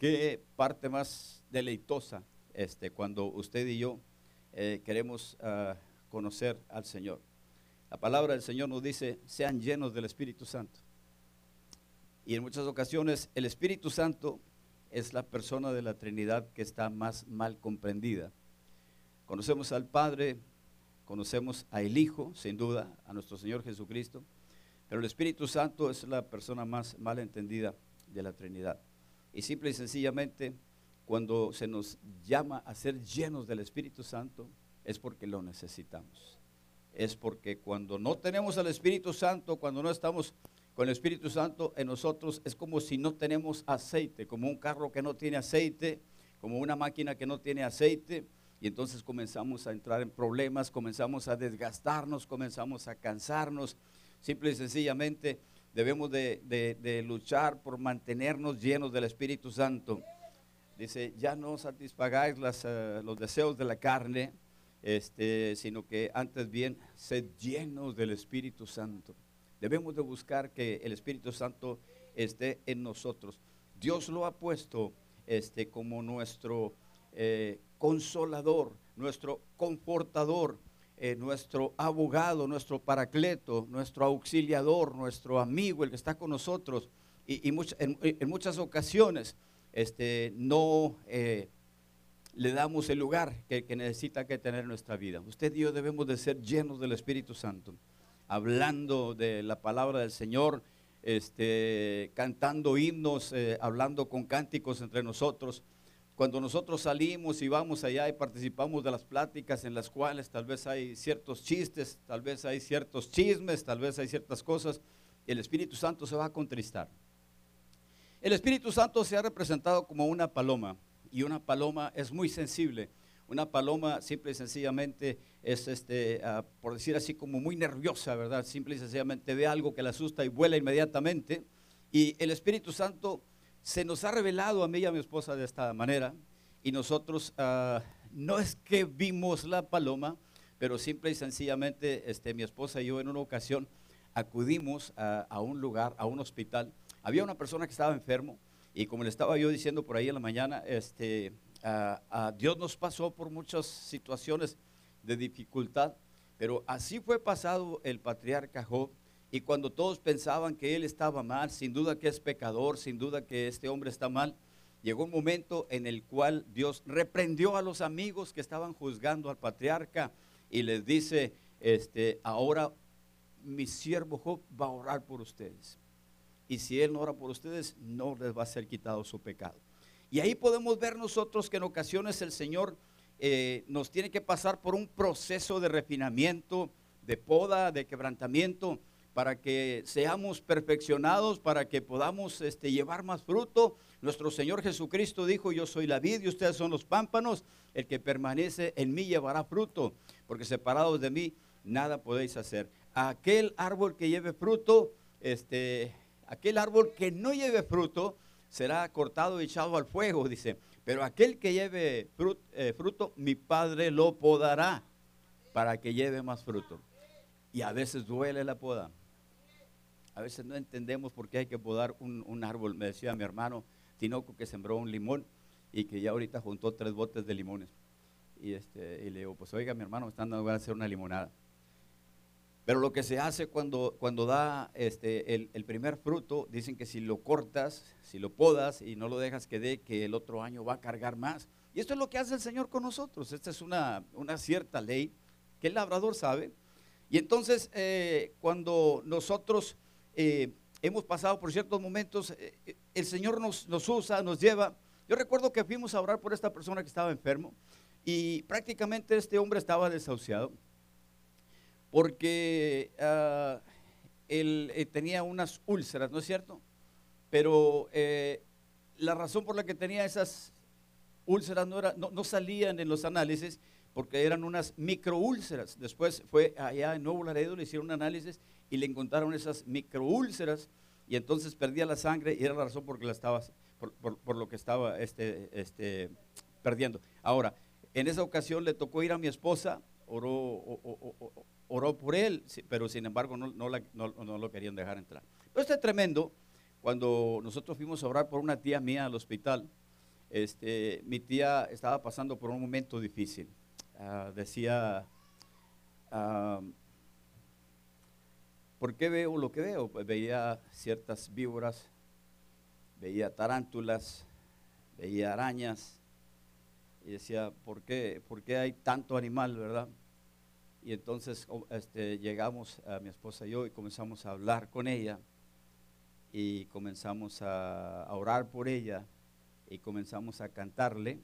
Qué parte más deleitosa este, cuando usted y yo eh, queremos ah, conocer al Señor. La palabra del Señor nos dice, sean llenos del Espíritu Santo. Y en muchas ocasiones el Espíritu Santo es la persona de la Trinidad que está más mal comprendida. Conocemos al Padre, conocemos al Hijo, sin duda, a nuestro Señor Jesucristo, pero el Espíritu Santo es la persona más mal entendida de la Trinidad. Y simple y sencillamente, cuando se nos llama a ser llenos del Espíritu Santo, es porque lo necesitamos. Es porque cuando no tenemos al Espíritu Santo, cuando no estamos con el Espíritu Santo en nosotros es como si no tenemos aceite, como un carro que no tiene aceite, como una máquina que no tiene aceite. Y entonces comenzamos a entrar en problemas, comenzamos a desgastarnos, comenzamos a cansarnos. Simple y sencillamente debemos de, luchar por mantenernos llenos del Espíritu Santo. Dice, ya no satisfagáis eh, los deseos de la carne, este, sino que antes bien sed llenos del Espíritu Santo. Debemos de buscar que el Espíritu Santo esté en nosotros. Dios lo ha puesto este, como nuestro eh, consolador, nuestro confortador, eh, nuestro abogado, nuestro paracleto, nuestro auxiliador, nuestro amigo, el que está con nosotros. Y, en, muchas ocasiones este, no eh, le damos el lugar que, necesita que tener en nuestra vida. Usted y yo debemos de ser llenos del Espíritu Santo hablando de la palabra del Señor, este, cantando himnos, eh, hablando con cánticos entre nosotros. Cuando nosotros salimos y vamos allá y participamos de las pláticas en las cuales tal vez hay ciertos chistes, tal vez hay ciertos chismes, tal vez hay ciertas cosas, el Espíritu Santo se va a contristar. El Espíritu Santo se ha representado como una paloma y una paloma es muy sensible una paloma simple y sencillamente es, este, ah, por decir así, como muy nerviosa, ¿verdad? Simple y sencillamente ve algo que la asusta y vuela inmediatamente. Y el Espíritu Santo se nos ha revelado a mí y a mi esposa de esta manera. Y nosotros ah, no es que vimos la paloma, pero simple y sencillamente este, mi esposa y yo en una ocasión acudimos a, un lugar, a un hospital. Había una persona que estaba enfermo y como le estaba yo diciendo por ahí en la mañana, este, Dios nos pasó por muchas situaciones de dificultad, pero así fue pasado el patriarca Job. Y cuando todos pensaban que él estaba mal, sin duda que es pecador, sin duda que este hombre está mal, llegó un momento en el cual Dios reprendió a los amigos que estaban juzgando al patriarca y les dice, este, ahora mi siervo Job va a orar por ustedes. Y si él no ora por ustedes, no les va a ser quitado su pecado. Y ahí podemos ver nosotros que en ocasiones el Señor eh, nos tiene que pasar por un proceso de refinamiento, de poda, de quebrantamiento, para que seamos perfeccionados, para que podamos este, llevar más fruto. Nuestro Señor Jesucristo dijo, yo soy la vid y ustedes son los pámpanos, el que permanece en mí llevará fruto, porque separados de mí nada podéis hacer. Aquel árbol que lleve fruto, este, aquel árbol que no lleve fruto, será cortado y echado al fuego, dice. Pero aquel que lleve eh, fruto, mi Padre lo podará para que lleve más fruto. Y a veces duele la poda. A veces no entendemos por qué hay que podar un, un árbol. Me decía mi hermano Tinoco que sembró un limón y que ya ahorita juntó tres botes de limones. Y, este, y le digo, pues oiga, mi hermano, me están hacer una limonada. Pero lo que se hace cuando, cuando da este, el, el, primer fruto, dicen que si lo cortas, si lo podas y no lo dejas que dé, que el otro año va a cargar más. Y esto es lo que hace el Señor con nosotros. Esta es una, una cierta ley que el labrador sabe. Y entonces, eh, cuando nosotros eh, hemos pasado por ciertos momentos, eh, el Señor nos, nos usa, nos lleva. Yo recuerdo que fuimos a orar por esta persona que estaba enfermo y prácticamente este hombre estaba desahuciado porque uh, él eh, tenía unas úlceras, ¿no es cierto? Pero eh, la razón por la que tenía esas úlceras no, era, no, no, salían en los análisis porque eran unas microúlceras. Después fue allá en Nuevo Laredo, le hicieron un análisis y le encontraron esas microúlceras y entonces perdía la sangre y era la razón por, la estaba, por, por, lo que estaba este, este, perdiendo. Ahora, en esa ocasión le tocó ir a mi esposa, oró, oró por él, pero sin embargo no, no, la, no, no, lo querían dejar entrar. Pero este tremendo, cuando nosotros fuimos a orar por una tía mía al hospital, este, mi tía estaba pasando por un momento difícil. Uh, decía, uh, ¿por qué veo lo que veo? Pues veía ciertas víboras, veía tarántulas, veía arañas, y decía, ¿por qué, ¿por qué hay tanto animal, verdad? Y entonces este, llegamos a mi esposa y yo y comenzamos a hablar con ella y comenzamos a, orar por ella y comenzamos a cantarle.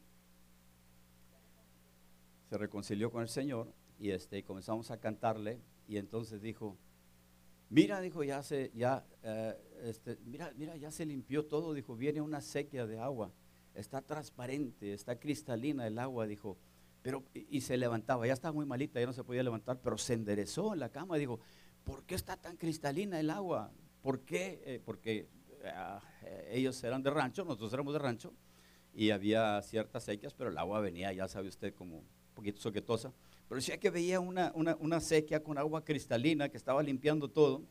Se reconcilió con el Señor y este, comenzamos a cantarle y entonces dijo, mira, dijo, ya se, ya, uh, este, mira, mira, ya se limpió todo, dijo, viene una sequía de agua, está transparente, está cristalina el agua, dijo, pero, y se levantaba, ya estaba muy malita, ya no se podía levantar, pero se enderezó en la cama y dijo, ¿por qué está tan cristalina el agua? ¿Por qué? Eh, porque eh, ellos eran de rancho, nosotros éramos de rancho, y había ciertas sequías, pero el agua venía, ya sabe usted, como un poquito soquetosa. Pero decía que veía una, una, una sequía con agua cristalina que estaba limpiando todo.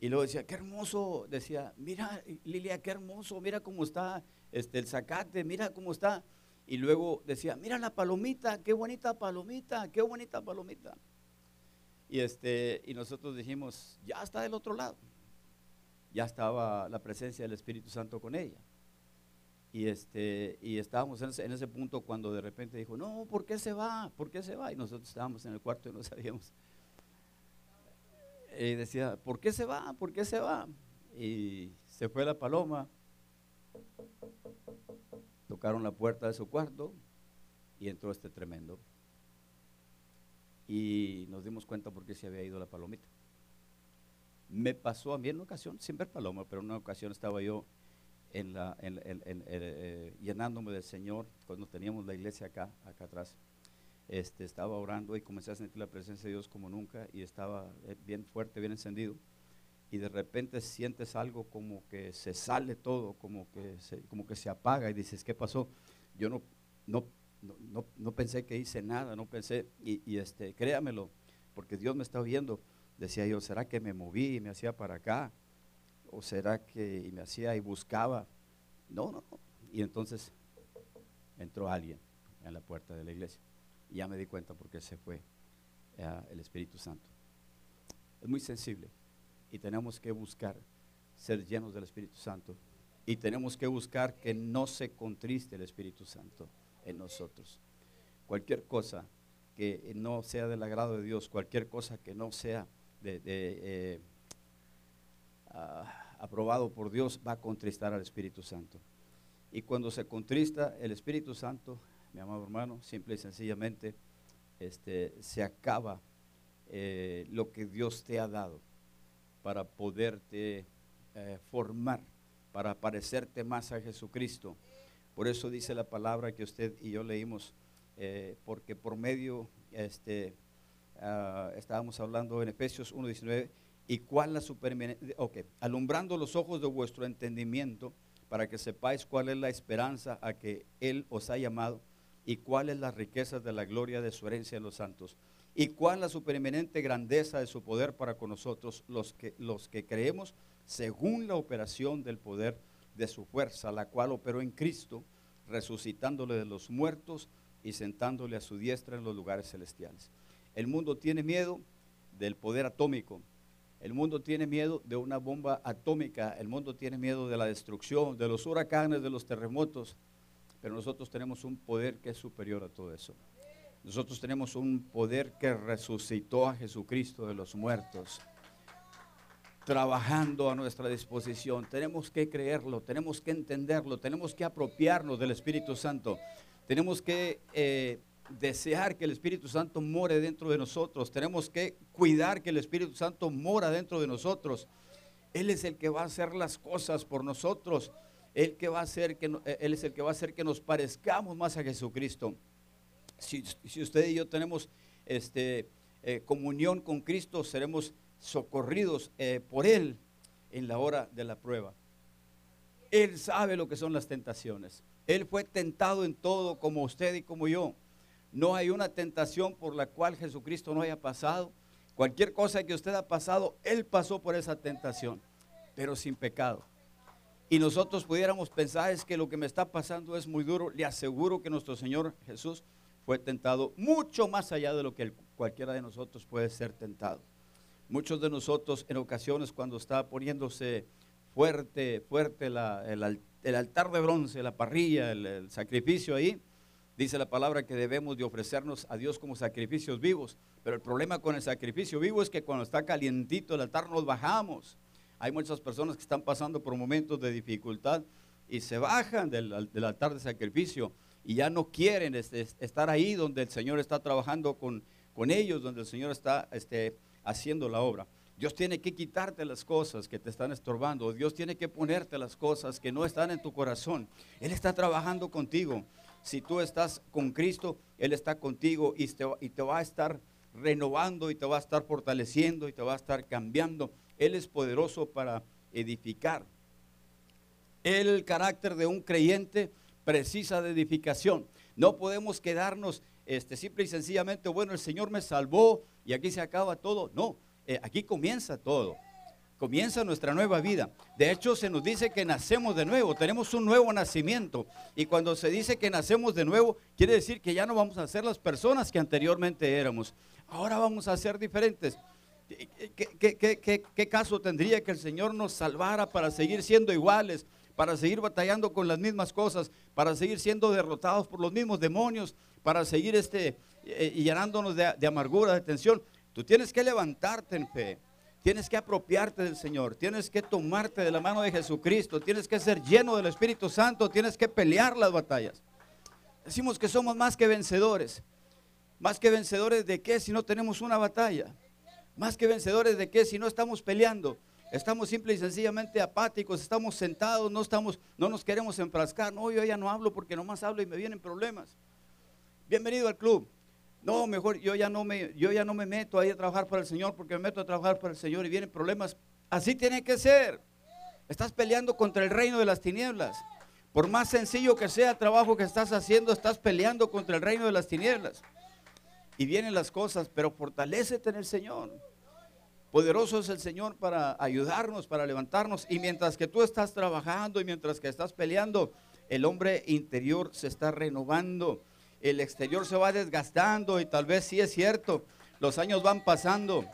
Y luego decía, qué hermoso, decía, mira Lilia, qué hermoso, mira cómo está este, el zacate, mira cómo está. Y luego decía, mira la palomita, qué bonita palomita, qué bonita palomita. Y, este, y nosotros dijimos, ya está del otro lado. Ya estaba la presencia del Espíritu Santo con ella. Y, este, y estábamos en ese, en ese punto cuando de repente dijo, no, ¿por qué se va? ¿Por qué se va? Y nosotros estábamos en el cuarto y no [laughs] sabíamos. Y decía, ¿por qué se va? ¿Por qué se va? Y se fue la paloma tocaron la puerta de su cuarto y entró este tremendo. Y nos dimos cuenta por qué se había ido la palomita. Me pasó a mí en una ocasión, sin ver paloma, pero en una ocasión estaba yo en la, en, en, eh, llenándome del Señor cuando teníamos la iglesia acá, acá atrás. Este, estaba orando y comencé a sentir la presencia de Dios como nunca y estaba eh, bien fuerte, bien encendido y de repente sientes algo como que se sale todo, como que se, como que se apaga y dices, ¿qué pasó? Yo no, no, no, no pensé que hice nada, no pensé, y, y, este, créamelo, porque Dios me está viendo. Decía yo, ¿será que me moví y me hacía para acá? ¿O será que me hacía y buscaba? No, no. Y entonces entró alguien en la puerta de la iglesia. Y ya me di cuenta porque se fue uh, el Espíritu Santo. Es muy sensible y tenemos que buscar ser llenos del Espíritu Santo. Y tenemos que buscar que no se contriste el Espíritu Santo en nosotros. Cualquier cosa que no sea del agrado de Dios, cualquier cosa que no sea de, eh, uh, aprobado por Dios, va a contristar al Espíritu Santo. Y cuando se contrista el Espíritu Santo, mi amado hermano, simple y sencillamente, este, se acaba eh, lo que Dios te ha dado para poderte eh, formar, para parecerte más a Jesucristo. Por eso dice la palabra que usted y yo leímos, eh, porque por medio, este, uh, estábamos hablando en Efesios 1.19, y cuál la supereminente, ok, alumbrando los ojos de vuestro entendimiento, para que sepáis cuál es la esperanza a que Él os ha llamado y cuál es la riqueza de la gloria de su herencia en los santos y cuál la supereminente grandeza de su poder para con nosotros, los que, los que creemos según la operación del poder de su fuerza, la cual operó en Cristo, resucitándole de los muertos y sentándole a su diestra en los lugares celestiales. El mundo tiene miedo del poder atómico, el mundo tiene miedo de una bomba atómica, el mundo tiene miedo de la destrucción, de los huracanes, de los terremotos, pero nosotros tenemos un poder que es superior a todo eso. Nosotros tenemos un poder que resucitó a Jesucristo de los muertos, trabajando a nuestra disposición. Tenemos que creerlo, tenemos que entenderlo, tenemos que apropiarnos del Espíritu Santo. Tenemos que eh, desear que el Espíritu Santo more dentro de nosotros. Tenemos que cuidar que el Espíritu Santo mora dentro de nosotros. Él es el que va a hacer las cosas por nosotros. Él, que va a hacer que, él es el que va a hacer que nos parezcamos más a Jesucristo si, usted y yo tenemos este, eh, comunión con Cristo, seremos socorridos eh, por Él en la hora de la prueba. Él sabe lo que son las tentaciones. Él fue tentado en todo como usted y como yo. No hay una tentación por la cual Jesucristo no haya pasado. Cualquier cosa que usted ha pasado, Él pasó por esa tentación, pero sin pecado. Y nosotros pudiéramos pensar es que lo que me está pasando es muy duro. Le aseguro que nuestro Señor Jesús fue tentado mucho más allá de lo que cualquiera de nosotros puede ser tentado. Muchos de nosotros en ocasiones cuando está poniéndose fuerte, fuerte el, altar de bronce, la parrilla, el, sacrificio ahí, dice la palabra que debemos de ofrecernos a Dios como sacrificios vivos. Pero el problema con el sacrificio vivo es que cuando está calientito el altar nos bajamos. Hay muchas personas que están pasando por momentos de dificultad y se bajan del, altar de sacrificio y ya no quieren este, estar ahí donde el Señor está trabajando con, con ellos, donde el Señor está este, haciendo la obra. Dios tiene que quitarte las cosas que te están estorbando. Dios tiene que ponerte las cosas que no están en tu corazón. Él está trabajando contigo. Si tú estás con Cristo, Él está contigo y te, y te va a estar renovando y te va a estar fortaleciendo y te va a estar cambiando. Él es poderoso para edificar. El carácter de un creyente precisa de edificación. No podemos quedarnos este, simple y sencillamente, bueno, el Señor me salvó y aquí se acaba todo. No, eh, aquí comienza todo. Comienza nuestra nueva vida. De hecho, se nos dice que nacemos de nuevo, tenemos un nuevo nacimiento. Y cuando se dice que nacemos de nuevo, quiere decir que ya no vamos a ser las personas que anteriormente éramos. Ahora vamos a ser diferentes. ¿Qué, caso tendría que el Señor nos salvara para seguir siendo iguales? para seguir batallando con las mismas cosas, para seguir siendo derrotados por los mismos demonios, para seguir este, eh, llenándonos de, de amargura, de tensión. Tú tienes que levantarte en fe. Tienes que apropiarte del Señor, tienes que tomarte de la mano de Jesucristo, tienes que ser lleno del Espíritu Santo, tienes que pelear las batallas. Decimos que somos más que vencedores. Más que vencedores de qué si no tenemos una batalla. Más que vencedores de qué si no estamos peleando. Estamos simple y sencillamente apáticos, estamos sentados, no, estamos, no nos queremos enfrascar. No, yo ya no hablo porque nomás hablo y me vienen problemas. Bienvenido al club. No, mejor yo ya no me, yo ya no me meto ahí a trabajar para el Señor porque me meto a trabajar para el Señor y vienen problemas. Así tiene que ser. Estás peleando contra el reino de las tinieblas. Por más sencillo que sea el trabajo que estás haciendo, estás peleando contra el reino de las tinieblas. Y vienen las cosas, pero fortalecete en el Señor. Poderoso es el Señor para ayudarnos, para levantarnos. Y mientras que tú estás trabajando y mientras que estás peleando, el hombre interior se está renovando. El exterior se va desgastando y tal vez sí es cierto. Los años van pasando.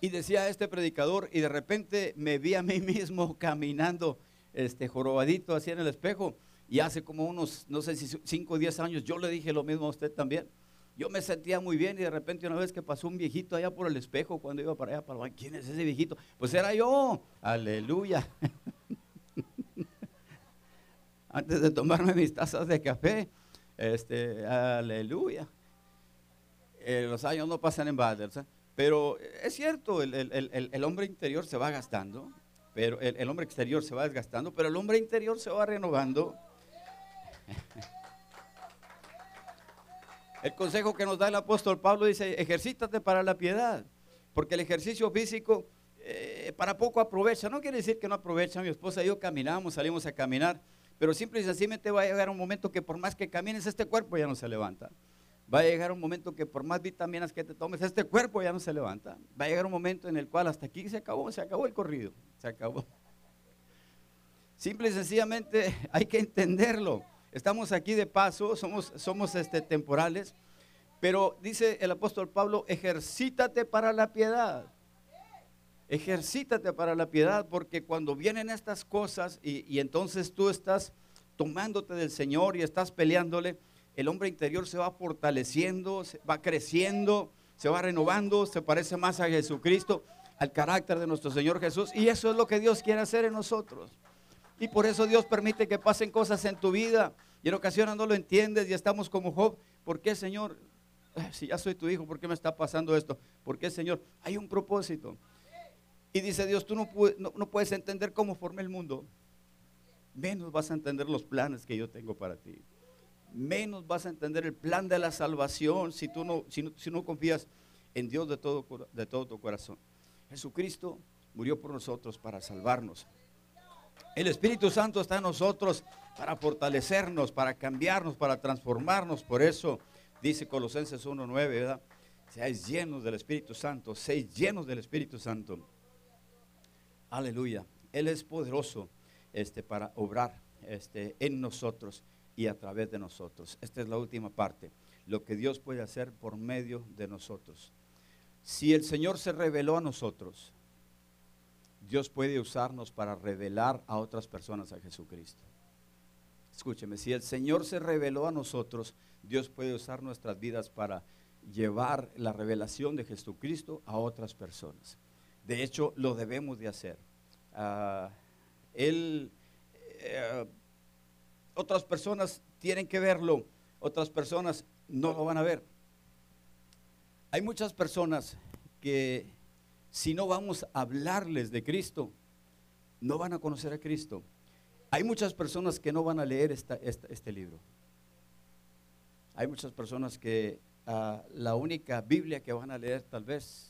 Y decía este predicador, y de repente me vi a mí [laughs] mismo caminando, este jorobadito así en el espejo. Y hace como unos, no sé si 5 o 10 años, yo le dije lo mismo a usted también. Yo me sentía muy bien y de repente una vez que pasó un viejito allá por el espejo cuando iba para allá para el ¿quién es ese viejito? Pues era yo, aleluya. [laughs] Antes de tomarme mis tazas de café, este, aleluya. Eh, los años no pasan en balde, pero es cierto, el, hombre interior se va gastando, pero el hombre exterior se va desgastando, pero el hombre interior se va renovando. [laughs] El consejo que nos da el apóstol Pablo dice, ejercítate para la piedad, porque el ejercicio físico eh, para poco aprovecha. No quiere decir que no aprovecha. Mi esposa y yo caminamos, salimos a caminar, pero simple y sencillamente va a llegar un momento que por más que camines, este cuerpo ya no se levanta. Va a llegar un momento que por más vitaminas que te tomes, este cuerpo ya no se levanta. Va a llegar un momento en el cual hasta aquí se acabó, se acabó el corrido, se acabó. Simple y sencillamente [laughs] hay que entenderlo. Estamos aquí de paso, somos, somos este, temporales, pero dice el apóstol Pablo, ejercítate para la piedad. Ejercítate para la piedad, porque cuando vienen estas cosas y, y entonces tú estás tomándote del Señor y estás peleándole, el hombre interior se va fortaleciendo, se va creciendo, se va renovando, se parece más a Jesucristo, al carácter de nuestro Señor Jesús. Y eso es lo que Dios quiere hacer en nosotros. Y por eso Dios permite que pasen cosas en tu vida. Y en ocasiones no lo entiendes y estamos como Job. ¿Por qué, Señor? Si ya soy tu hijo, ¿por qué me está pasando esto? ¿Por qué, Señor? Hay un propósito. Y dice Dios, tú no, no puedes entender cómo formé el mundo. Menos vas a entender los planes que yo tengo para ti. Menos vas a entender el plan de la salvación si tú no, no, no confías en Dios de todo, de todo tu corazón. Jesucristo murió por nosotros para salvarnos. El Espíritu Santo está en nosotros para fortalecernos, para cambiarnos, para transformarnos. Por eso dice Colosenses 1.9, ¿verdad? Seáis llenos del Espíritu Santo, seáis llenos del Espíritu Santo. Aleluya. Él es poderoso este, para obrar este, en nosotros y a través de nosotros. Esta es la última parte. Lo que Dios puede hacer por medio de nosotros. Si el Señor se reveló a nosotros, Dios puede usarnos para revelar a otras personas a Jesucristo. Escúcheme, si el Señor se reveló a nosotros, Dios puede usar nuestras vidas para llevar la revelación de Jesucristo a otras personas. De hecho, lo debemos de hacer. Uh, él, eh, otras personas tienen que verlo, otras personas no lo van a ver. Hay muchas personas que si no vamos a hablarles de Cristo, no van a conocer a Cristo. Hay muchas personas que no van a leer este libro. Hay muchas personas que ah, la única Biblia que van a leer tal vez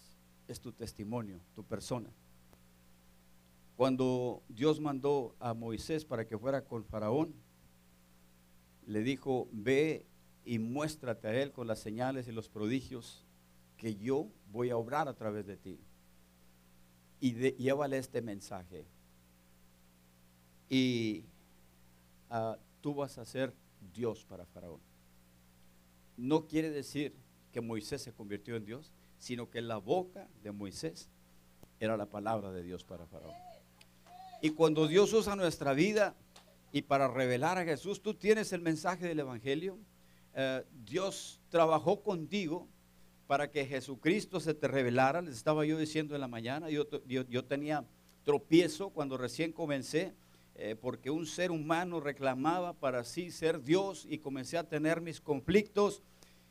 es tu testimonio, tu persona. Cuando Dios mandó a Moisés para que fuera con Faraón, le dijo, ve y muéstrate a él con las señales y los prodigios que yo voy a obrar a través de ti y llévale este mensaje. Y ah, tú vas a ser Dios para Faraón. No quiere decir que Moisés se convirtió en Dios, sino que la boca de Moisés era la palabra de Dios para Faraón. Y cuando Dios usa nuestra vida y para revelar a Jesús, tú tienes el mensaje del Evangelio. Eh, Dios trabajó contigo para que Jesucristo se te revelara. Les estaba yo diciendo en la mañana, yo, yo, tenía tropiezo cuando recién comencé, eh, porque un ser humano reclamaba para sí ser Dios y comencé a tener mis conflictos.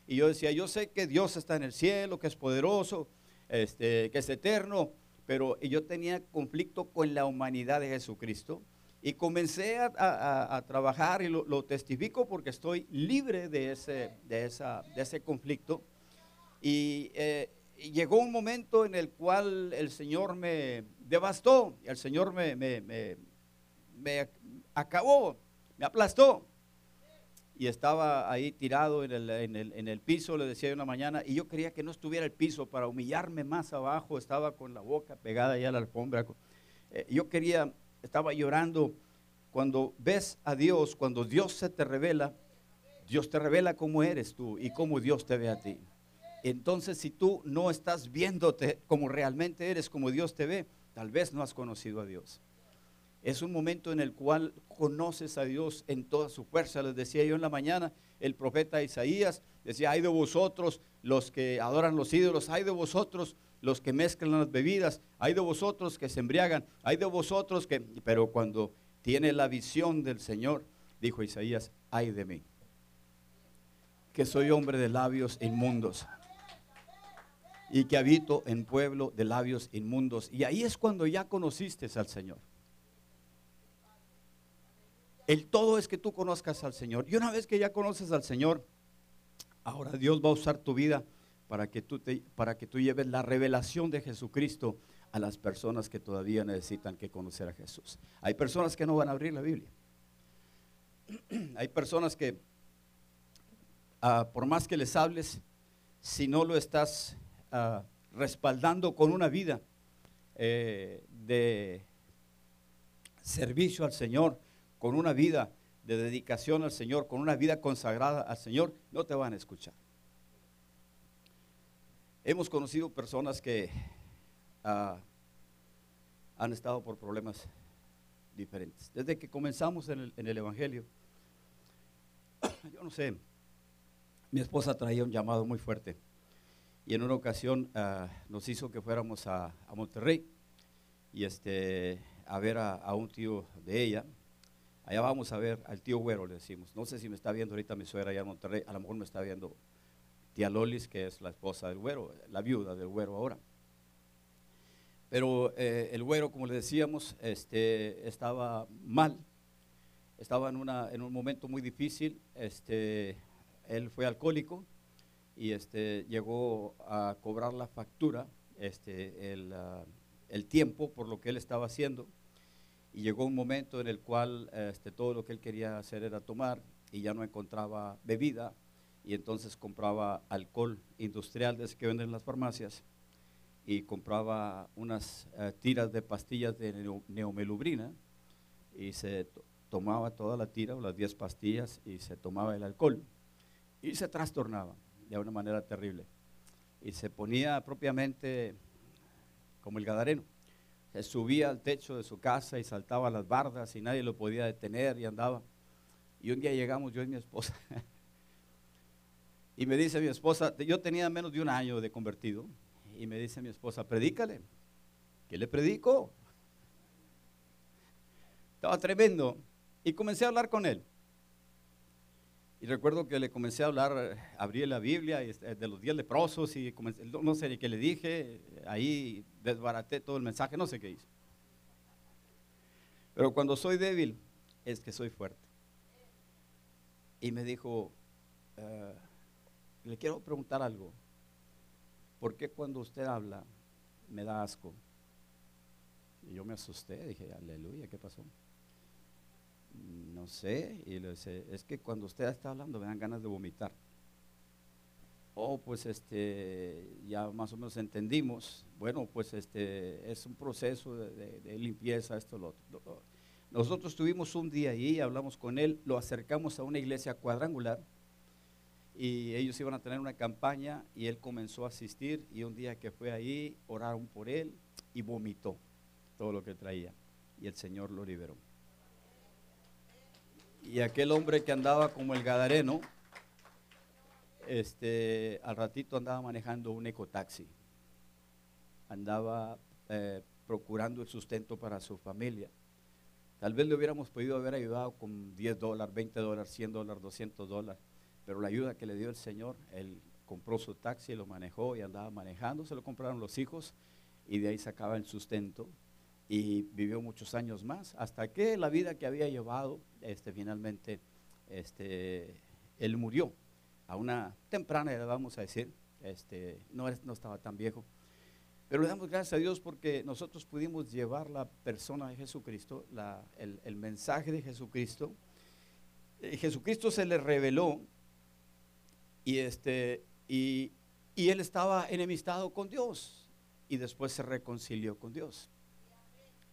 Y yo decía, yo sé que Dios está en el cielo, que es poderoso, este, que es eterno, pero yo tenía conflicto con la humanidad de Jesucristo. Y comencé a, trabajar y lo, testifico porque estoy libre de ese, de esa, de ese conflicto. Eh, y llegó un momento en el cual el Señor me devastó, el Señor me, me, acabó, me aplastó. Y estaba ahí tirado en el, en, el, en el, piso, le decía una mañana, y yo quería que no estuviera el piso para humillarme más abajo, estaba con la boca pegada ahí a la alfombra. Eh, yo quería, estaba llorando. Cuando ves a Dios, cuando Dios se te revela, Dios te revela cómo eres tú y cómo Dios te ve a ti. Entonces, si tú no estás viéndote como realmente eres, como Dios te ve, tal vez no has conocido a Dios. Es un momento en el cual conoces a Dios en toda su fuerza. Les decía yo en la mañana, el profeta Isaías decía, hay de vosotros los que adoran los ídolos, hay de vosotros los que mezclan las bebidas, hay de vosotros que se embriagan, hay de vosotros que... Pero cuando tiene la visión del Señor, dijo Isaías, hay de mí, que soy hombre de labios inmundos y que habito en pueblo de labios inmundos. Y ahí es cuando ya conociste al Señor. El todo es que tú conozcas al Señor. Y una vez que ya conoces al Señor, ahora Dios va a usar tu vida para que tú, te, para que tú lleves la revelación de Jesucristo a las personas que todavía necesitan que conocer a Jesús. Hay personas que no van a abrir la Biblia. [clears throat] Hay personas que ah, por más que les hables, si no lo estás ah, respaldando con una vida eh, de servicio al Señor, con una vida de dedicación al Señor, con una vida consagrada al Señor, no te van a escuchar. Hemos conocido personas que ah, han estado por problemas diferentes. Desde que comenzamos en el, Evangelio, [coughs] yo no sé, mi esposa traía un llamado muy fuerte y en una ocasión ah, nos hizo que fuéramos a, Monterrey y este, a ver a, un tío de ella. Allá vamos a ver al tío Güero, le decimos. No sé si me está viendo ahorita mi suegra allá en Monterrey, a lo mejor me está viendo tía Lolis, que es la esposa del Güero, la viuda del Güero ahora. Pero eh, el güero, como le decíamos, este, estaba mal, estaba en, una, en un momento muy difícil. Este, él fue alcohólico y este, llegó a cobrar la factura, este, el, ah, el, tiempo por lo que él estaba haciendo. Llegó un momento en el cual este, todo lo que él quería hacer era tomar y ya no encontraba bebida y entonces compraba alcohol industrial desde que venden en las farmacias y compraba unas eh, tiras de pastillas de neomelubrina y se tomaba toda la tira o las 10 pastillas y se tomaba el alcohol y se trastornaba de una manera terrible y se ponía propiamente como el gadareno. Se subía al techo de su casa y saltaba las bardas y nadie lo podía detener y andaba. Y un día llegamos yo y mi esposa. [laughs] y me dice mi esposa, yo tenía menos de un año de convertido y me dice mi esposa, predícale. ¿Qué le predico? Estaba tremendo. Y comencé a hablar con él. Y recuerdo que le comencé a hablar, abrí la Biblia este, de los días leprosos y no sé qué le dije, ahí desbaraté todo el mensaje, no sé qué hice. Pero cuando soy débil, es que soy fuerte. Y me dijo, eh, le quiero preguntar algo. ¿por qué cuando usted habla me da asco? Y yo me asusté, dije, aleluya, ¿qué pasó? No sé, y le dice, es que cuando usted está hablando me dan ganas de vomitar. Oh, pues este, ya más o menos entendimos. Bueno, pues este, es un proceso de, limpieza, esto, lo otro. Nosotros tuvimos un día ahí, hablamos con él, lo acercamos a una iglesia cuadrangular y ellos iban a tener una campaña y él comenzó a asistir y un día que fue ahí oraron por él y vomitó todo lo que traía y el Señor lo liberó. Y aquel hombre que andaba como el gadareno, este, al ratito andaba manejando un ecotaxi, andaba eh, procurando el sustento para su familia. Tal vez le hubiéramos podido haber ayudado con 10 dólares, 20 dólares, 100 dólares, 200 dólares pero la ayuda que le dio el Señor, él compró su taxi, lo manejó y andaba manejando, se lo compraron los hijos y de ahí sacaba el sustento y vivió muchos años más, hasta que la vida que había llevado, este, finalmente, este, él murió a una temprana edad, vamos a decir, este, no, no estaba tan viejo. Pero le damos gracias a Dios porque nosotros pudimos llevar la persona de Jesucristo, el, el, mensaje de Jesucristo. Eh, Jesucristo se le reveló y, este, y, él estaba enemistado con Dios y después se reconcilió con Dios.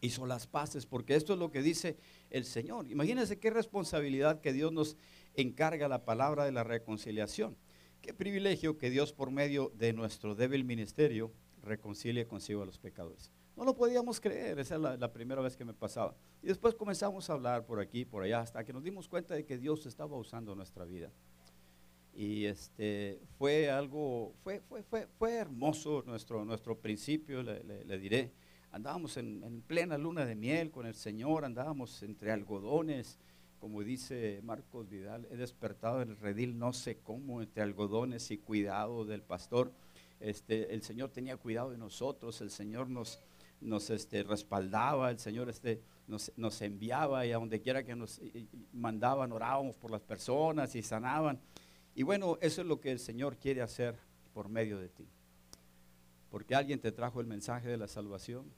Hizo las paces, porque esto es lo que dice el Señor. Imagínense qué responsabilidad que Dios nos encarga la palabra de la reconciliación. Qué privilegio que Dios por medio de nuestro débil ministerio reconcilie consigo a los pecadores. No lo podíamos creer, esa es la, primera vez que me pasaba. Y después comenzamos a hablar por aquí, por allá, hasta que nos dimos cuenta de que Dios estaba usando nuestra vida. Y este, fue algo, fue, fue, fue, fue hermoso nuestro, nuestro principio, le, diré. Andábamos en, plena luna de miel con el Señor, andábamos entre algodones, como dice Marcos Vidal, he despertado en el redil no sé cómo, entre algodones y cuidado del pastor. Este, el Señor tenía cuidado de nosotros, el Señor nos, nos este, respaldaba, el Señor este, nos, nos enviaba y a donde quiera que nos mandaban, orábamos por las personas y sanaban. Y bueno, eso es lo que el Señor quiere hacer por medio de ti. Porque alguien te trajo el mensaje de la salvación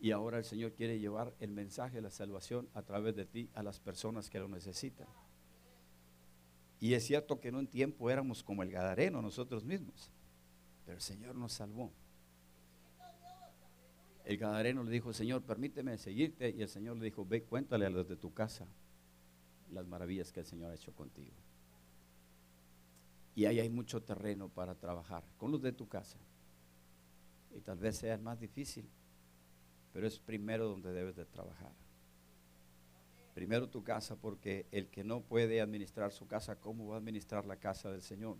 y ahora el Señor quiere llevar el mensaje de la salvación a través de ti a las personas que lo necesitan. Y es cierto que en un tiempo éramos como el Gadareno nosotros mismos, pero el Señor nos salvó. El Gadareno le dijo, Señor, permíteme seguirte. Y el Señor le dijo, ve, cuéntale a los de tu casa las maravillas que el Señor ha hecho contigo. Y ahí hay mucho terreno para trabajar con los de tu casa. Y tal vez sea el más difícil, pero es primero donde debes de trabajar. Primero tu casa, porque el que no puede administrar su casa, ¿cómo va a administrar la casa del Señor?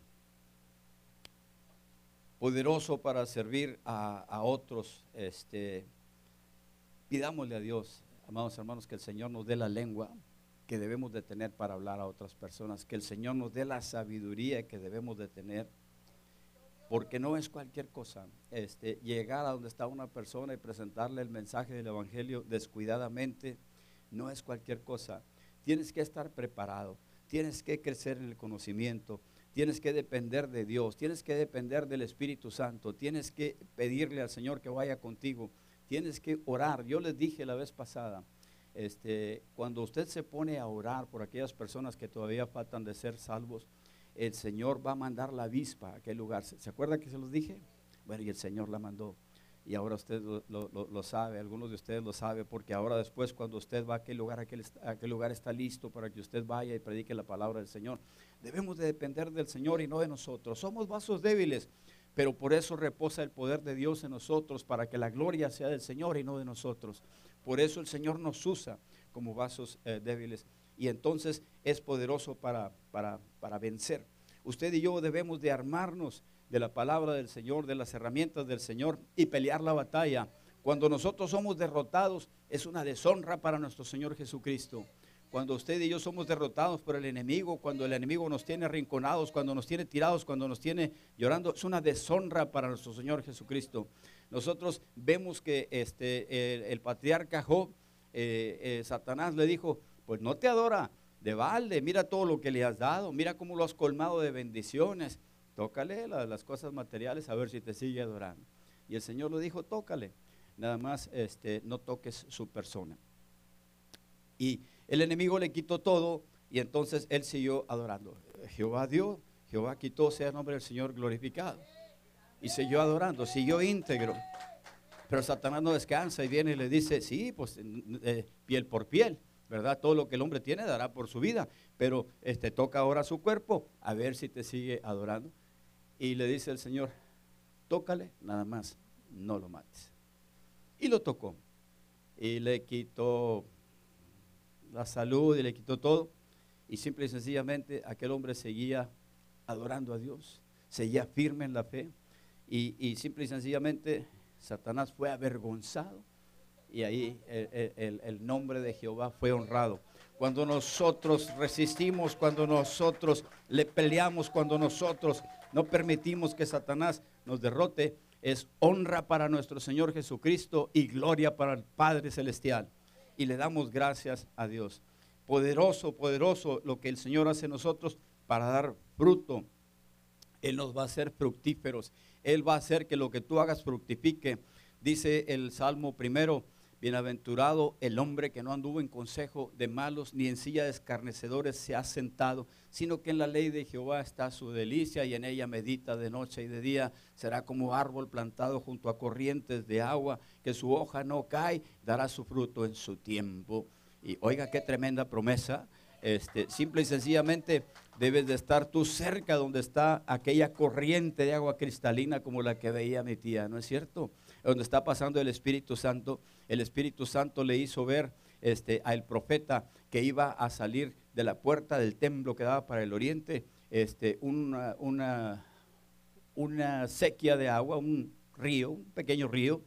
Poderoso para servir a, otros. Este, pidámosle a Dios, amados hermanos, que el Señor nos dé la lengua que debemos de tener para hablar a otras personas, que el Señor nos dé la sabiduría que debemos de tener, porque no es cualquier cosa este, llegar a donde está una persona y presentarle el mensaje del Evangelio descuidadamente, no es cualquier cosa. Tienes que estar preparado, tienes que crecer en el conocimiento, tienes que depender de Dios, tienes que depender del Espíritu Santo, tienes que pedirle al Señor que vaya contigo, tienes que orar. Yo les dije la vez pasada, este, cuando usted se pone a orar por aquellas personas que todavía faltan de ser salvos, el Señor va a mandar la avispa a aquel lugar. ¿Se, acuerda que se los dije? Bueno, y el Señor la mandó. Y ahora usted lo, sabe, algunos de ustedes lo saben, porque ahora después cuando usted va a aquel lugar, aquel, aquel lugar está listo para que usted vaya y predique la palabra del Señor. Debemos de depender del Señor y no de nosotros. Somos vasos débiles, pero por eso reposa el poder de Dios en nosotros, para que la gloria sea del Señor y no de nosotros. Por eso el Señor nos usa como vasos eh, débiles y entonces es poderoso para, para, para vencer. Usted y yo debemos de armarnos de la palabra del Señor, de las herramientas del Señor y pelear la batalla. Cuando nosotros somos derrotados es una deshonra para nuestro Señor Jesucristo. Cuando usted y yo somos derrotados por el enemigo, cuando el enemigo nos tiene arrinconados, cuando nos tiene tirados, cuando nos tiene llorando, es una deshonra para nuestro Señor Jesucristo nosotros vemos que este, el, patriarca Job, eh, eh, Satanás le dijo, pues no te adora de balde, mira todo lo que le has dado, mira cómo lo has colmado de bendiciones, tócale las cosas materiales a ver si te sigue adorando. Y el Señor le dijo, tócale, nada más este, no toques su persona. Y el enemigo le quitó todo y entonces él siguió adorando. Jehová dio, Jehová quitó, sea el nombre del Señor glorificado y siguió adorando, siguió íntegro. Pero Satanás no descansa y viene y le dice, sí, pues eh, piel por piel, ¿verdad? Todo lo que el hombre tiene dará por su vida, pero este, toca ahora su cuerpo a ver si te sigue adorando. Y le dice el Señor, tócale, nada más, no lo mates. Y lo tocó. Y le quitó la salud y le quitó todo. Y simple y sencillamente aquel hombre seguía adorando a Dios, seguía firme en la fe y, simple y sencillamente Satanás fue avergonzado y ahí el, nombre de Jehová fue honrado. Cuando nosotros resistimos, cuando nosotros le peleamos, cuando nosotros no permitimos que Satanás nos derrote, es honra para nuestro Señor Jesucristo y gloria para el Padre Celestial. Y le damos gracias a Dios. Poderoso, poderoso lo que el Señor hace en nosotros para dar fruto. Él nos va a hacer fructíferos. Él va a hacer que lo que tú hagas fructifique. Dice el Salmo primero, bienaventurado el hombre que no anduvo en consejo de malos, ni en silla de escarnecedores se ha sentado, sino que en la ley de Jehová está su delicia y en ella medita de noche y de día. Será como árbol plantado junto a corrientes de agua, que su hoja no cae, dará su fruto en su tiempo. Y oiga qué tremenda promesa. Este, simple y sencillamente debes de estar tú cerca donde está aquella corriente de agua cristalina como la que veía mi tía, ¿no es cierto? Donde está pasando el Espíritu Santo. El Espíritu Santo le hizo ver este, al profeta que iba a salir de la puerta del templo que daba para el oriente, este, una, una, una sequía de agua, un río, un pequeño río,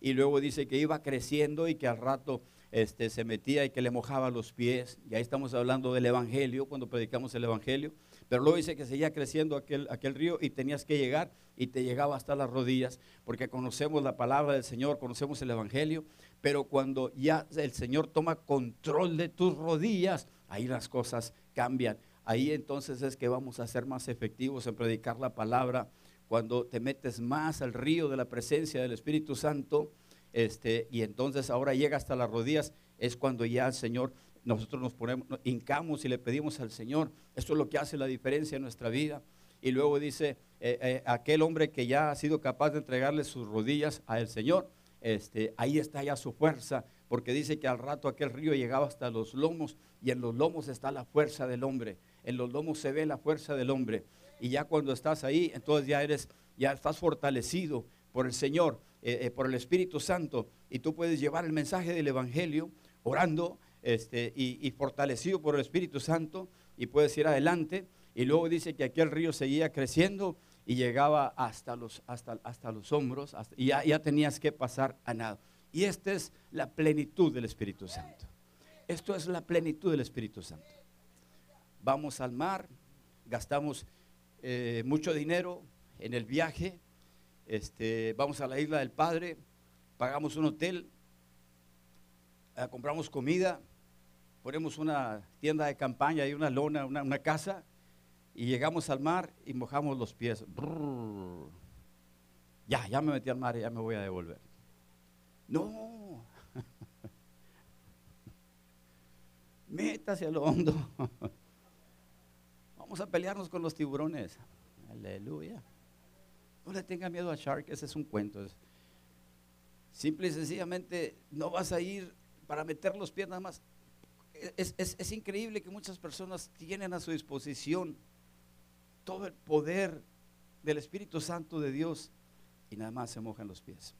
y luego dice que iba creciendo y que al rato este, se metía y que le mojaba los pies. Y ahí estamos hablando del Evangelio, cuando predicamos el Evangelio. Pero luego dice que seguía creciendo aquel, aquel río y tenías que llegar y te llegaba hasta las rodillas, porque conocemos la palabra del Señor, conocemos el Evangelio, pero cuando ya el Señor toma control de tus rodillas, ahí las cosas cambian. Ahí entonces es que vamos a ser más efectivos en predicar la palabra. Cuando te metes más al río de la presencia del Espíritu Santo, este, y entonces ahora llega hasta las rodillas, es cuando ya el Señor nosotros nos ponemos, hincamos y le pedimos al Señor. Esto es lo que hace la diferencia en nuestra vida. Y luego dice, eh, eh, aquel hombre que ya ha sido capaz de entregarle sus rodillas al Señor, este, ahí está ya su fuerza, porque dice que al rato aquel río llegaba hasta los lomos y en los lomos está la fuerza del hombre. En los lomos se ve la fuerza del hombre. Y ya cuando estás ahí, entonces ya eres, ya estás fortalecido por el Señor, eh, por el Espíritu Santo, y tú puedes llevar el mensaje del Evangelio orando este, y, fortalecido por el Espíritu Santo y puedes ir adelante. Y luego dice que aquel río seguía creciendo y llegaba hasta los, hasta, hasta los hombros y ya, ya tenías que pasar a nada. Y esta es la plenitud del Espíritu Santo. Esto es la plenitud del Espíritu Santo. Vamos al mar, gastamos eh, mucho dinero en el viaje, este, vamos a la isla del Padre, pagamos un hotel, eh, compramos comida, ponemos una tienda de campaña y una lona, una, casa, y llegamos al mar y mojamos los pies. Ya, ya me metí al mar y ya me voy a devolver. No. [laughs] Métase a lo hondo. Vamos a pelearnos con los tiburones. Aleluya. No le tenga miedo a Shark, ese es un cuento. Simple y sencillamente no vas a ir para meter los pies nada más es, increíble que muchas personas tienen a su disposición todo el poder del Espíritu Santo de Dios y nada más se mojan los pies.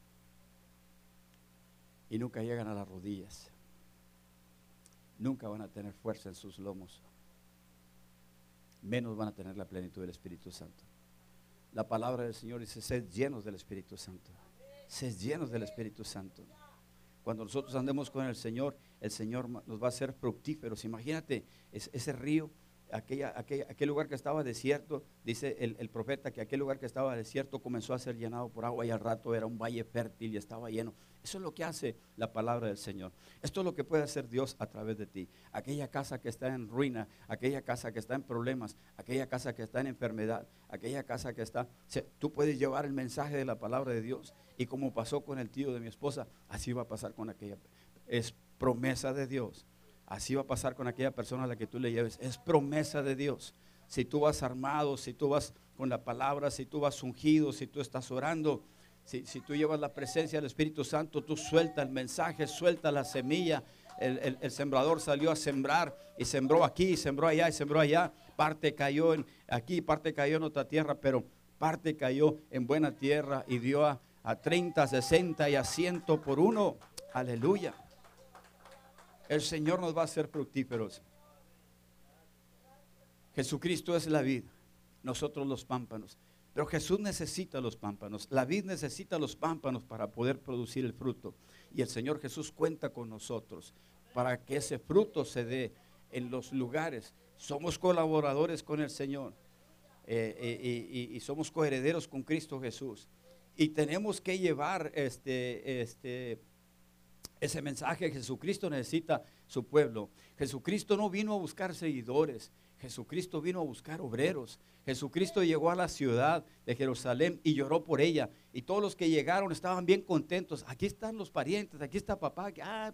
Y nunca llegan a las rodillas. Nunca van a tener fuerza en sus lomos. Menos van a tener la plenitud del Espíritu Santo. La palabra del Señor dice, sed llenos del Espíritu Santo. Sed llenos del Espíritu Santo. Cuando nosotros andemos con el Señor, el Señor nos va a hacer fructíferos. Imagínate ese río, aquella, aquel lugar que estaba desierto, dice el, profeta que aquel lugar que estaba desierto comenzó a ser llenado por agua y al rato era un valle fértil y estaba lleno. Eso es lo que hace la palabra del Señor. Esto es lo que puede hacer Dios a través de ti. Aquella casa que está en ruina, aquella casa que está en problemas, aquella casa que está en enfermedad, aquella casa que está... Tú puedes llevar el mensaje de la palabra de Dios y como pasó con el tío de mi esposa, así va a pasar con aquella. Promesa de Dios. Así va a pasar con aquella persona a la que tú le lleves. Es promesa de Dios. Si tú vas armado, si tú vas con la palabra, si tú vas ungido, si tú estás orando, si, tú llevas la presencia del Espíritu Santo, tú suelta el mensaje, suelta la semilla. El, el, sembrador salió a sembrar y sembró aquí, sembró allá y sembró allá. Parte cayó en, aquí, parte cayó en otra tierra, pero parte cayó en buena tierra y dio a, a 30, 60 y a 100 por uno. Aleluya. El Señor nos va a hacer fructíferos. Jesucristo es la vid, nosotros los pámpanos. Pero Jesús necesita los pámpanos. La vid necesita los pámpanos para poder producir el fruto. Y el Señor Jesús cuenta con nosotros para que ese fruto se dé en los lugares. Somos colaboradores con el Señor eh, eh, y, somos coherederos con Cristo Jesús. Y tenemos que llevar este, este, ese mensaje. Jesucristo necesita su pueblo. Jesucristo no vino a buscar seguidores. Jesucristo vino a buscar obreros. Jesucristo llegó a la ciudad de Jerusalén y lloró por ella. Y todos los que llegaron estaban bien contentos. Aquí están los parientes, aquí está papá. Ah,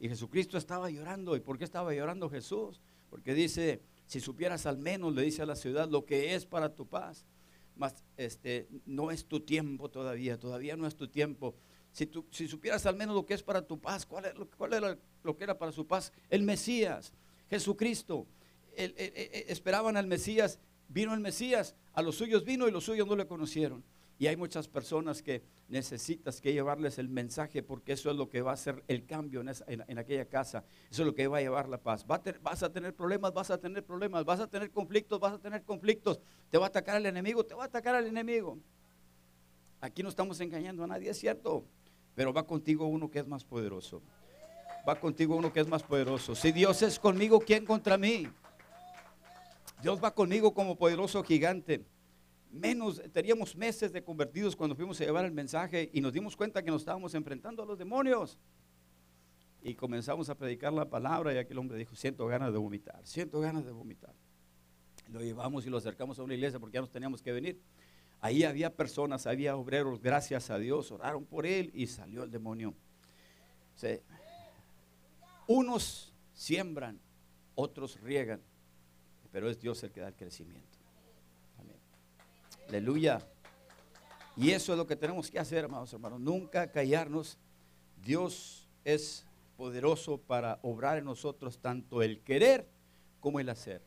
y Jesucristo estaba llorando. ¿Y por qué estaba llorando Jesús? Porque dice, si supieras al menos, le dice a la ciudad, lo que es para tu paz mas este, no es tu tiempo todavía, todavía no es tu tiempo. Si, tú, si supieras al menos lo que es para tu paz, ¿cuál, es, era lo que era para su paz? El Mesías, Jesucristo. esperaban al Mesías, vino el Mesías, a los suyos vino y los suyos no le conocieron. Y hay muchas personas que necesitas que llevarles el mensaje porque eso es lo que va a hacer el cambio en, aquella casa. Eso es lo que va a llevar la paz. vas a tener problemas, vas a tener problemas, vas a tener conflictos, vas a tener conflictos. Te va a atacar el enemigo, te va a atacar el enemigo. Aquí no estamos engañando a nadie, es cierto. Pero va contigo uno que es más poderoso. Va contigo uno que es más poderoso. Si Dios es conmigo, ¿quién contra mí? Dios va conmigo como poderoso gigante menos, teníamos meses de convertidos cuando fuimos a llevar el mensaje y nos dimos cuenta que nos estábamos enfrentando a los demonios. Y comenzamos a predicar la palabra y aquel hombre dijo, siento ganas de vomitar, siento ganas de vomitar. Lo llevamos y lo acercamos a una iglesia porque ya nos teníamos que venir. Ahí había personas, había obreros, gracias a Dios, oraron por él y salió el demonio. unos siembran, otros riegan, pero es Dios el que da el crecimiento. Amén. Aleluya. Y eso es lo que tenemos que hacer, hermanos, hermanos. Nunca callarnos. Dios es poderoso para obrar en nosotros tanto el querer como el hacer.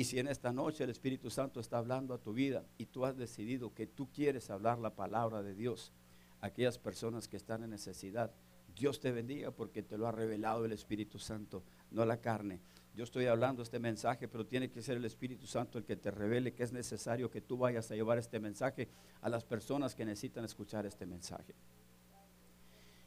Y si en esta noche el Espíritu Santo está hablando a tu vida y tú has decidido que tú quieres hablar la palabra de Dios a aquellas personas que están en necesidad, Dios te bendiga porque te lo ha revelado el Espíritu Santo, no la carne. Yo estoy hablando este mensaje, pero tiene que ser el Espíritu Santo el que te revele que es necesario que tú vayas a llevar este mensaje a las personas que necesitan escuchar este mensaje.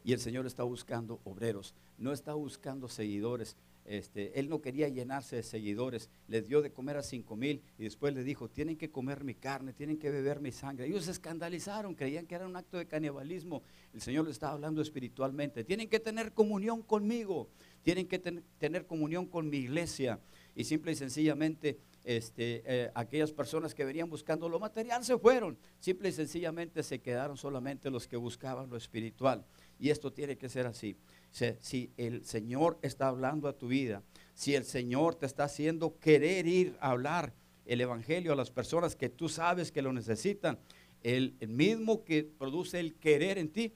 Y el Señor está buscando obreros, no está buscando seguidores. Este, él no quería llenarse de seguidores, les dio de comer a cinco mil y después le dijo, tienen que comer mi carne, tienen que beber mi sangre. Ellos se escandalizaron, creían que era un acto de canibalismo. El Señor les estaba hablando espiritualmente, tienen que tener comunión conmigo, tienen que tener comunión con mi iglesia. Y simple y sencillamente este, eh, aquellas personas que venían buscando lo material se fueron. Simple y sencillamente se quedaron solamente los que buscaban lo espiritual. Y esto tiene que ser así. Si el Señor está hablando a tu vida, si el Señor te está haciendo querer ir a hablar el Evangelio a las personas que tú sabes que lo necesitan, el, mismo que produce el querer en ti,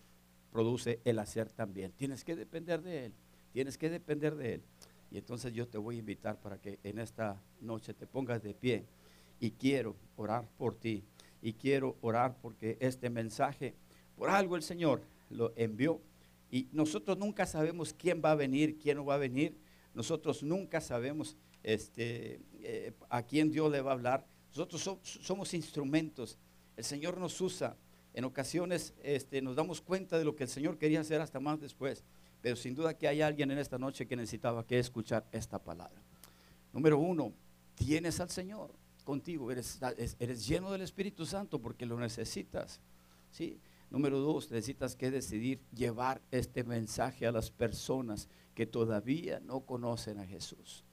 produce el hacer también. Tienes que depender de Él, tienes que depender de Él. Y entonces yo te voy a invitar para que en esta noche te pongas de pie y quiero orar por ti y quiero orar porque este mensaje, por algo el Señor lo envió y nosotros nunca sabemos quién va a venir, quién no va a venir. Nosotros nunca sabemos este, eh, a quién Dios le va a hablar. Nosotros somos instrumentos. El Señor nos usa. En ocasiones este, nos damos cuenta de lo que el Señor quería hacer hasta más después. Pero sin duda que hay alguien en esta noche que necesitaba que escuchar esta palabra. Número uno, tienes al Señor contigo. Eres, eres lleno del Espíritu Santo porque lo necesitas. ¿sí? Número dos, necesitas que decidir llevar este mensaje a las personas que todavía no conocen a Jesús.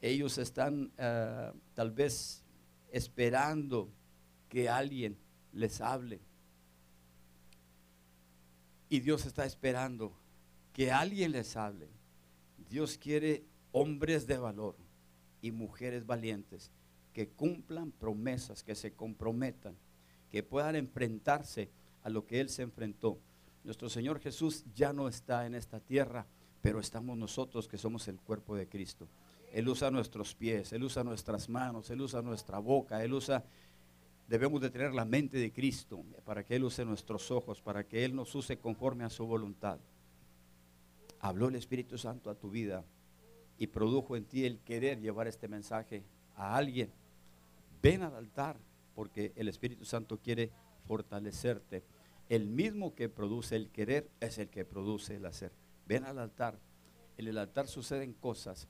Ellos están ah, tal vez esperando que alguien les hable. Y Dios está esperando que alguien les hable. Dios quiere hombres de valor y mujeres valientes que cumplan promesas, que se comprometan, que puedan enfrentarse a lo que Él se enfrentó. Nuestro Señor Jesús ya no está en esta tierra, pero estamos nosotros que somos el cuerpo de Cristo. Él usa nuestros pies, Él usa nuestras manos, Él usa nuestra boca, Él usa, debemos de tener la mente de Cristo para que Él use nuestros ojos, para que Él nos use conforme a su voluntad. Habló el Espíritu Santo a tu vida y produjo en ti el querer llevar este mensaje a alguien. Ven al altar porque el Espíritu Santo quiere fortalecerte el mismo que produce el querer es el que produce el hacer. Ven al altar. En el altar suceden cosas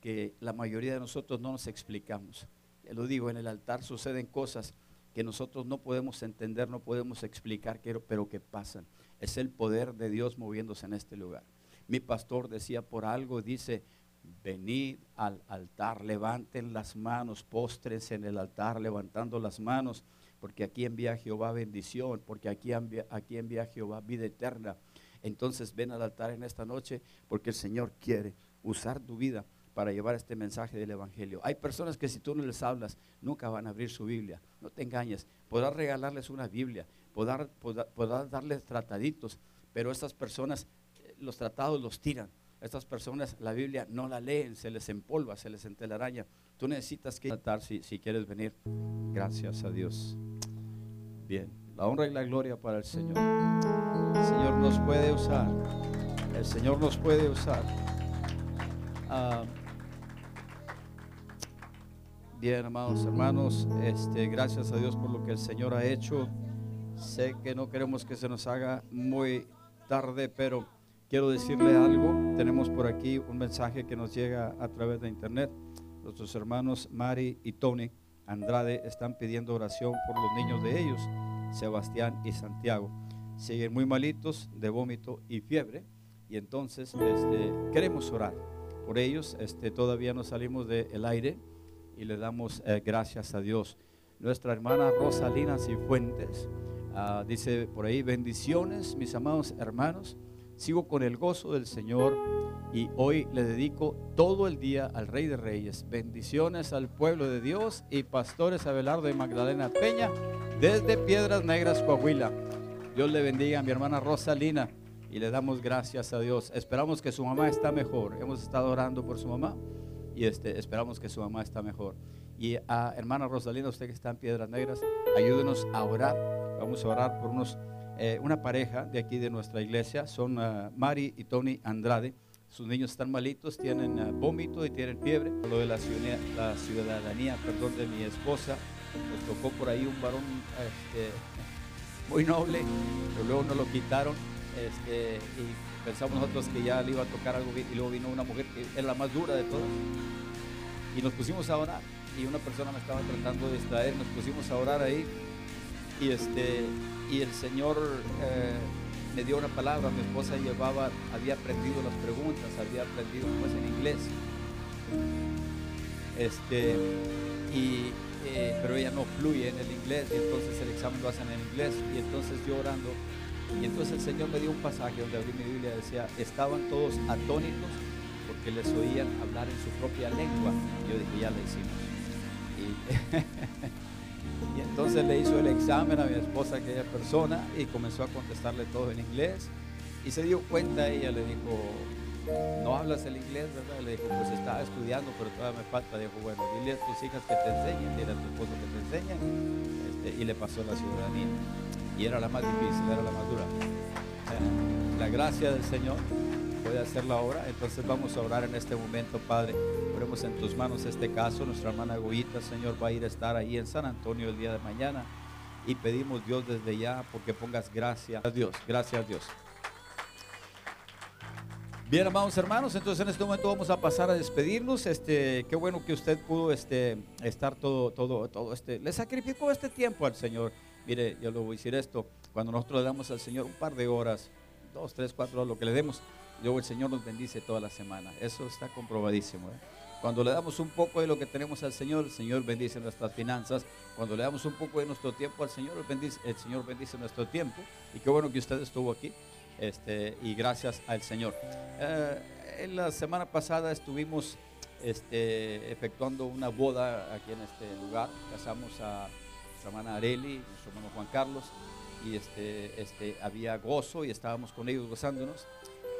que la mayoría de nosotros no nos explicamos. Lo digo, en el altar suceden cosas que nosotros no podemos entender, no podemos explicar, pero que pasan. Es el poder de Dios moviéndose en este lugar. Mi pastor decía por algo, dice, venid al altar, levanten las manos, postres en el altar, levantando las manos porque aquí envía Jehová bendición, porque aquí envía, aquí envía Jehová vida eterna. Entonces ven al altar en esta noche porque el Señor quiere usar tu vida para llevar este mensaje del Evangelio. Hay personas que si tú no les hablas, nunca van a abrir su Biblia. No te engañes. Podrás regalarles una Biblia, podrás, podrás darles trataditos, pero estas personas, eh, los tratados los tiran. Estas personas la Biblia no la leen, se les empolva, se les entelaraña. Tú necesitas que tratar si, si quieres venir. Gracias a Dios. Bien, la honra y la gloria para el Señor. El Señor nos puede usar. El Señor nos puede usar. Ah, bien, amados hermanos, este, gracias a Dios por lo que el Señor ha hecho. Sé que no queremos que se nos haga muy tarde, pero quiero decirle algo. Tenemos por aquí un mensaje que nos llega a través de internet. Nuestros hermanos Mari y Tony Andrade están pidiendo oración por los niños de ellos, Sebastián y Santiago. Siguen muy malitos de vómito y fiebre y entonces este, queremos orar por ellos. Este, todavía no salimos del aire y le damos eh, gracias a Dios. Nuestra hermana Rosalina Cifuentes uh, dice por ahí, bendiciones mis amados hermanos. Sigo con el gozo del Señor y hoy le dedico todo el día al Rey de Reyes. Bendiciones al pueblo de Dios y pastores Abelardo y Magdalena Peña desde Piedras Negras, Coahuila. Dios le bendiga a mi hermana Rosalina y le damos gracias a Dios. Esperamos que su mamá está mejor. Hemos estado orando por su mamá y este, esperamos que su mamá está mejor. Y a hermana Rosalina, usted que está en Piedras Negras, ayúdenos a orar. Vamos a orar por unos eh, una pareja de aquí de nuestra iglesia, son uh, Mari y Tony Andrade. Sus niños están malitos, tienen uh, vómito y tienen fiebre. Lo de la ciudadanía, perdón, de mi esposa, nos tocó por ahí un varón este, muy noble, pero luego nos lo quitaron este, y pensamos nosotros que ya le iba a tocar algo y luego vino una mujer que era la más dura de todas y nos pusimos a orar y una persona me estaba tratando de distraer, nos pusimos a orar ahí y este y el Señor eh, me dio una palabra, mi esposa llevaba, había aprendido las preguntas, había aprendido pues en inglés. Este, y, eh, pero ella no fluye en el inglés y entonces el examen lo hacen en inglés y entonces yo orando y entonces el Señor me dio un pasaje donde abrí mi Biblia decía, estaban todos atónitos porque les oían hablar en su propia lengua. Y yo dije, ya lo hicimos. [laughs] entonces le hizo el examen a mi esposa, aquella persona, y comenzó a contestarle todo en inglés. Y se dio cuenta, ella le dijo, no hablas el inglés, ¿verdad? Le dijo, pues estaba estudiando, pero todavía me falta. Dijo, bueno, dile a tus hijas que te enseñen, dile a tu esposo que te enseñen. Este, y le pasó la ciudadanía. Y era la más difícil, era la más dura. La gracia del Señor puede hacerlo ahora. Entonces vamos a orar en este momento, Padre. Ponemos en tus manos este caso. Nuestra hermana Goyita, Señor, va a ir a estar ahí en San Antonio el día de mañana. Y pedimos, Dios, desde ya, porque pongas gracias a Dios. Gracias a Dios. Bien, amados hermanos, entonces en este momento vamos a pasar a despedirnos. Este, qué bueno que usted pudo este, estar todo, todo, todo este, le sacrificó este tiempo al Señor. Mire, yo le voy a decir esto, cuando nosotros le damos al Señor un par de horas, dos, tres, cuatro, lo que le demos, luego el Señor nos bendice toda la semana. Eso está comprobadísimo. ¿eh? Cuando le damos un poco de lo que tenemos al Señor, el Señor bendice nuestras finanzas. Cuando le damos un poco de nuestro tiempo al Señor, el, Señor bendice nuestro tiempo. Y qué bueno que usted estuvo aquí. Este, y gracias al Señor. Eh, en la semana pasada estuvimos este, efectuando una boda aquí en este lugar. Casamos a nuestra hermana Areli, nuestro hermano Juan Carlos, y este, este, había gozo y estábamos con ellos gozándonos.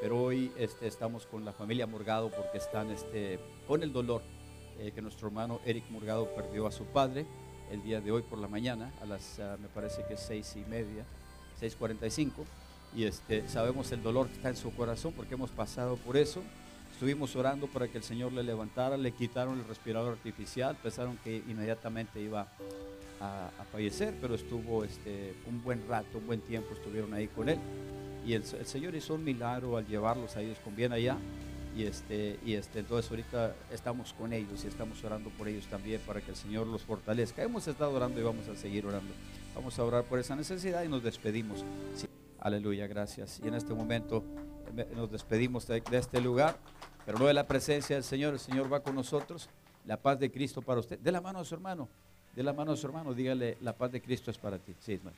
Pero hoy este, estamos con la familia Morgado porque están este, con el dolor eh, que nuestro hermano Eric Morgado perdió a su padre el día de hoy por la mañana, a las, uh, me parece que es seis y media, 6.45. Y este, sabemos el dolor que está en su corazón porque hemos pasado por eso. Estuvimos orando para que el Señor le levantara, le quitaron el respirador artificial, pensaron que inmediatamente iba a, a fallecer, pero estuvo este, un buen rato, un buen tiempo estuvieron ahí con él y el, Señor hizo un milagro al llevarlos a ellos con bien allá. Y, este, y este, entonces ahorita estamos con ellos y estamos orando por ellos también para que el Señor los fortalezca. Hemos estado orando y vamos a seguir orando. Vamos a orar por esa necesidad y nos despedimos. Aleluya, gracias. Y en este momento nos despedimos de, de este lugar, pero no de la presencia del Señor. El Señor va con nosotros. La paz de Cristo para usted. De la mano a su hermano. De la mano a su hermano. Dígale, la paz de Cristo es para ti. Sí, hermano.